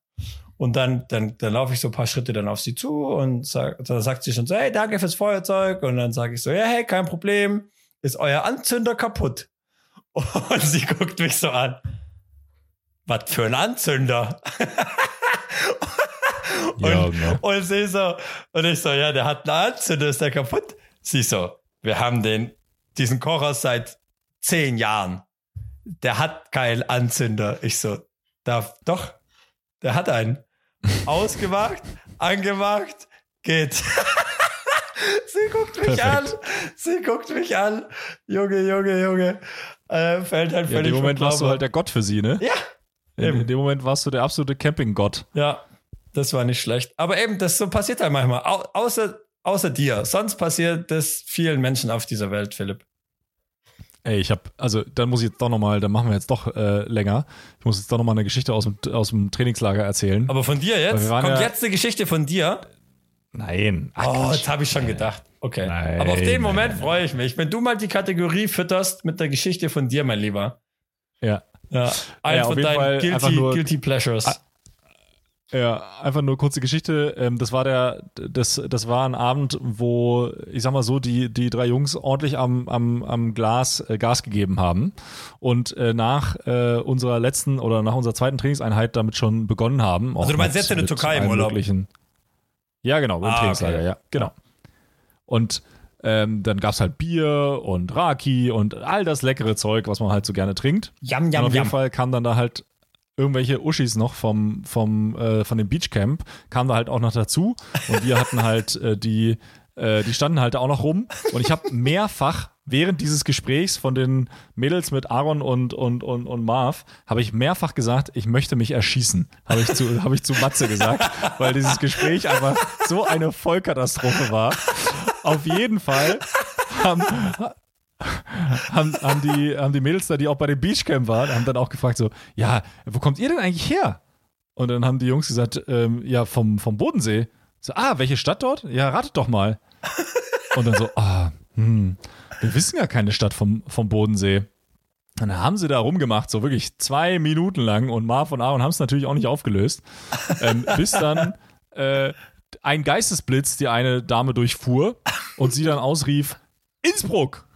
Und dann, dann, dann laufe ich so ein paar Schritte dann auf sie zu und sag, dann sagt sie schon so, hey, danke fürs Feuerzeug. Und dann sage ich so, ja, hey, kein Problem. Ist euer Anzünder kaputt? Und sie guckt mich so an. Was für ein Anzünder? und, ja, ja. und sie so, und ich so, ja, der hat einen Anzünder, ist der kaputt? Sie so, wir haben den, diesen Kocher seit zehn Jahren. Der hat keinen Anzünder. Ich so, darf, doch, der hat einen. Ausgemacht, angemacht, geht. Sie guckt mich Perfekt. an. Sie guckt mich an. Junge, Junge, Junge. Äh, fällt halt völlig ja, In dem Moment warst du halt der Gott für sie, ne? Ja. In, in dem Moment warst du der absolute Campinggott. Ja, das war nicht schlecht. Aber eben, das so passiert halt manchmal. Au außer, außer dir. Sonst passiert das vielen Menschen auf dieser Welt, Philipp. Ey, ich hab, also dann muss ich jetzt doch nochmal, dann machen wir jetzt doch äh, länger. Ich muss jetzt doch nochmal eine Geschichte aus dem, aus dem Trainingslager erzählen. Aber von dir jetzt? Kommt ja, jetzt eine Geschichte von dir? Nein. Ach, oh, das habe ich schon gedacht. Okay. Nein, Aber auf den Moment freue ich mich. Wenn du mal die Kategorie fütterst mit der Geschichte von dir, mein Lieber. Ja. Ja, ein ja, von deinen guilty, guilty Pleasures. Ja, einfach nur kurze Geschichte. Ähm, das war der, das, das war ein Abend, wo, ich sag mal so, die, die drei Jungs ordentlich am, am, am Glas äh, Gas gegeben haben und äh, nach äh, unserer letzten oder nach unserer zweiten Trainingseinheit damit schon begonnen haben. Also du meinst jetzt in der Türkei im Urlaub? Ja, genau, im ah, Trainingslager, okay. ja, genau. Und ähm, dann gab's halt Bier und Raki und all das leckere Zeug, was man halt so gerne trinkt. Jam, jam, und auf jeden. Fall kam dann da halt irgendwelche Uschis noch vom, vom, äh, von dem Beachcamp, kamen da halt auch noch dazu. Und wir hatten halt äh, die, äh, die standen halt auch noch rum. Und ich habe mehrfach während dieses Gesprächs von den Mädels mit Aaron und, und, und, und Marv, habe ich mehrfach gesagt, ich möchte mich erschießen. Habe ich, zu, hab ich zu Matze gesagt, weil dieses Gespräch einfach so eine Vollkatastrophe war. Auf jeden Fall haben, haben, haben, die, haben die Mädels da, die auch bei dem Beachcamp waren, haben dann auch gefragt so, ja, wo kommt ihr denn eigentlich her? Und dann haben die Jungs gesagt, ähm, ja, vom, vom Bodensee. So, ah, welche Stadt dort? Ja, ratet doch mal. Und dann so, ah, hm, wir wissen ja keine Stadt vom, vom Bodensee. dann haben sie da rumgemacht, so wirklich zwei Minuten lang und Marv und Aaron haben es natürlich auch nicht aufgelöst, ähm, bis dann äh, ein Geistesblitz die eine Dame durchfuhr und sie dann ausrief, Innsbruck!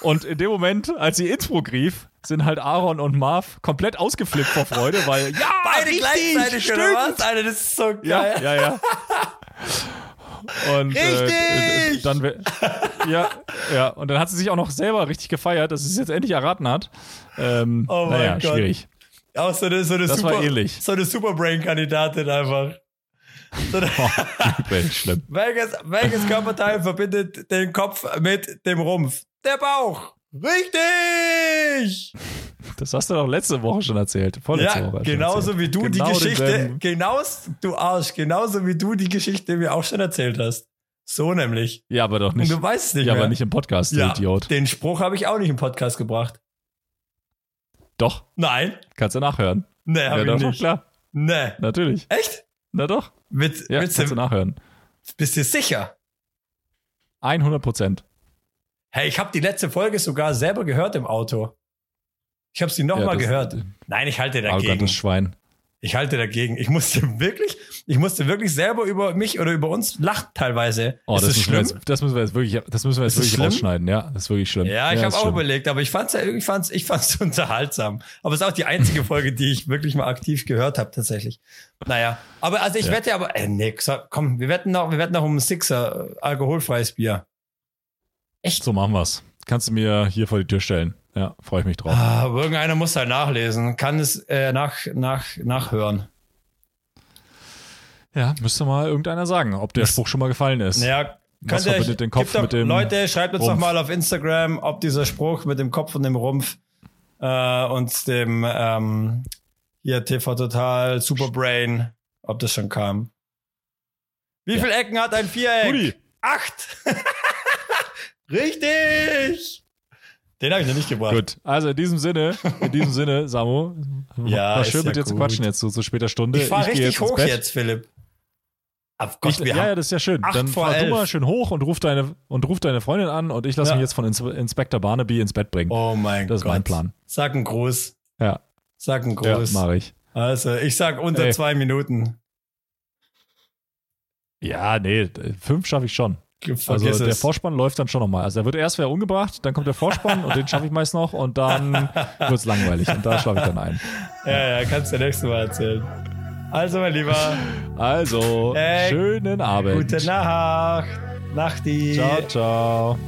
Und in dem Moment, als sie Innsbruck rief, sind halt Aaron und Marv komplett ausgeflippt vor Freude, weil ja, beide gleichzeitig stimmt. oder was? Alter, das ist so geil. Ja, ja, ja. Und, äh, richtig! Äh, dann, ja, ja, und dann hat sie sich auch noch selber richtig gefeiert, dass sie es jetzt endlich erraten hat. Ähm, oh mein naja, Gott. schwierig. Auch so eine, so eine das Super, war ähnlich. So eine Superbrain-Kandidatin einfach. So eine oh, schlimm. Welches, welches Körperteil verbindet den Kopf mit dem Rumpf? Der Bauch. Richtig! Das hast du doch letzte Woche schon erzählt. Vorletzte ja, Woche genauso wie du genau die Geschichte, genau, du Arsch, genauso wie du die Geschichte mir auch schon erzählt hast. So nämlich. Ja, aber doch nicht. Und du weißt es nicht Ja, mehr. aber nicht im Podcast, ja, Idiot. Den Spruch habe ich auch nicht im Podcast gebracht. Doch. Nein. Kannst du nachhören. Nee, hab ja, ich nicht. klar. Nee. Natürlich. Echt? Na doch. Mit, ja, kannst du nachhören. Bist du sicher? 100 Prozent. Hey, ich habe die letzte Folge sogar selber gehört im Auto. Ich habe sie nochmal ja, gehört. Nein, ich halte dagegen. Arrogantes Schwein. Ich halte dagegen. Ich musste wirklich, ich musste wirklich selber über mich oder über uns lachen teilweise. Oh, ist das, das, schlimm? Jetzt, das müssen wir jetzt wirklich, das müssen wir jetzt wirklich rausschneiden. Ja, das ist wirklich schlimm. Ja, ich ja, habe auch schlimm. überlegt, aber ich fand's, ich fand's, ich fand's unterhaltsam. Aber es ist auch die einzige Folge, die ich wirklich mal aktiv gehört habe tatsächlich. Naja, aber also ich ja. wette aber, äh, nee, komm, wir wetten noch, wir wetten noch um ein Sixer alkoholfreies Bier. Echt? So machen wir's. Kannst du mir hier vor die Tür stellen. Ja, freue ich mich drauf. Ah, irgendeiner muss halt nachlesen, kann es äh, nach, nach, nachhören. Ja, müsste mal irgendeiner sagen, ob der Spruch schon mal gefallen ist. Ja, könnt ihr euch, den Kopf doch, mit dem Leute, schreibt uns Rumpf. doch mal auf Instagram, ob dieser Spruch mit dem Kopf und dem Rumpf äh, und dem ähm, hier TV Total Superbrain, ob das schon kam. Wie ja. viele Ecken hat ein Viereck? Rudi. Acht! Richtig! Den habe ich noch nicht gebracht. Gut, also in diesem Sinne, in diesem Sinne, Samu, ja, war schön ja mit dir gut. zu quatschen jetzt so zu später Stunde. Ich fahr richtig jetzt hoch jetzt, Philipp. Ach Gott, ich, ja, ja, das ist ja schön. Dann fahr elf. du mal schön hoch und ruf deine, und ruf deine Freundin an und ich lasse ja. mich jetzt von Ins Inspektor Barnaby ins Bett bringen. Oh mein Gott. Das ist mein Plan. Sag einen Gruß. Ja. Sag einen Gruß. Ja, mach ich. Also, ich sag unter Ey. zwei Minuten. Ja, nee, fünf schaffe ich schon. Vergiss also der es. Vorspann läuft dann schon nochmal. Also er wird erst wer umgebracht, dann kommt der Vorspann und den schaffe ich meist noch und dann wird es langweilig und da schlafe ich dann ein. Ja, ja, kannst du nächstes Mal erzählen. Also, mein Lieber. Also, äh, schönen Abend. Gute Nacht. Nachti. Ciao, ciao.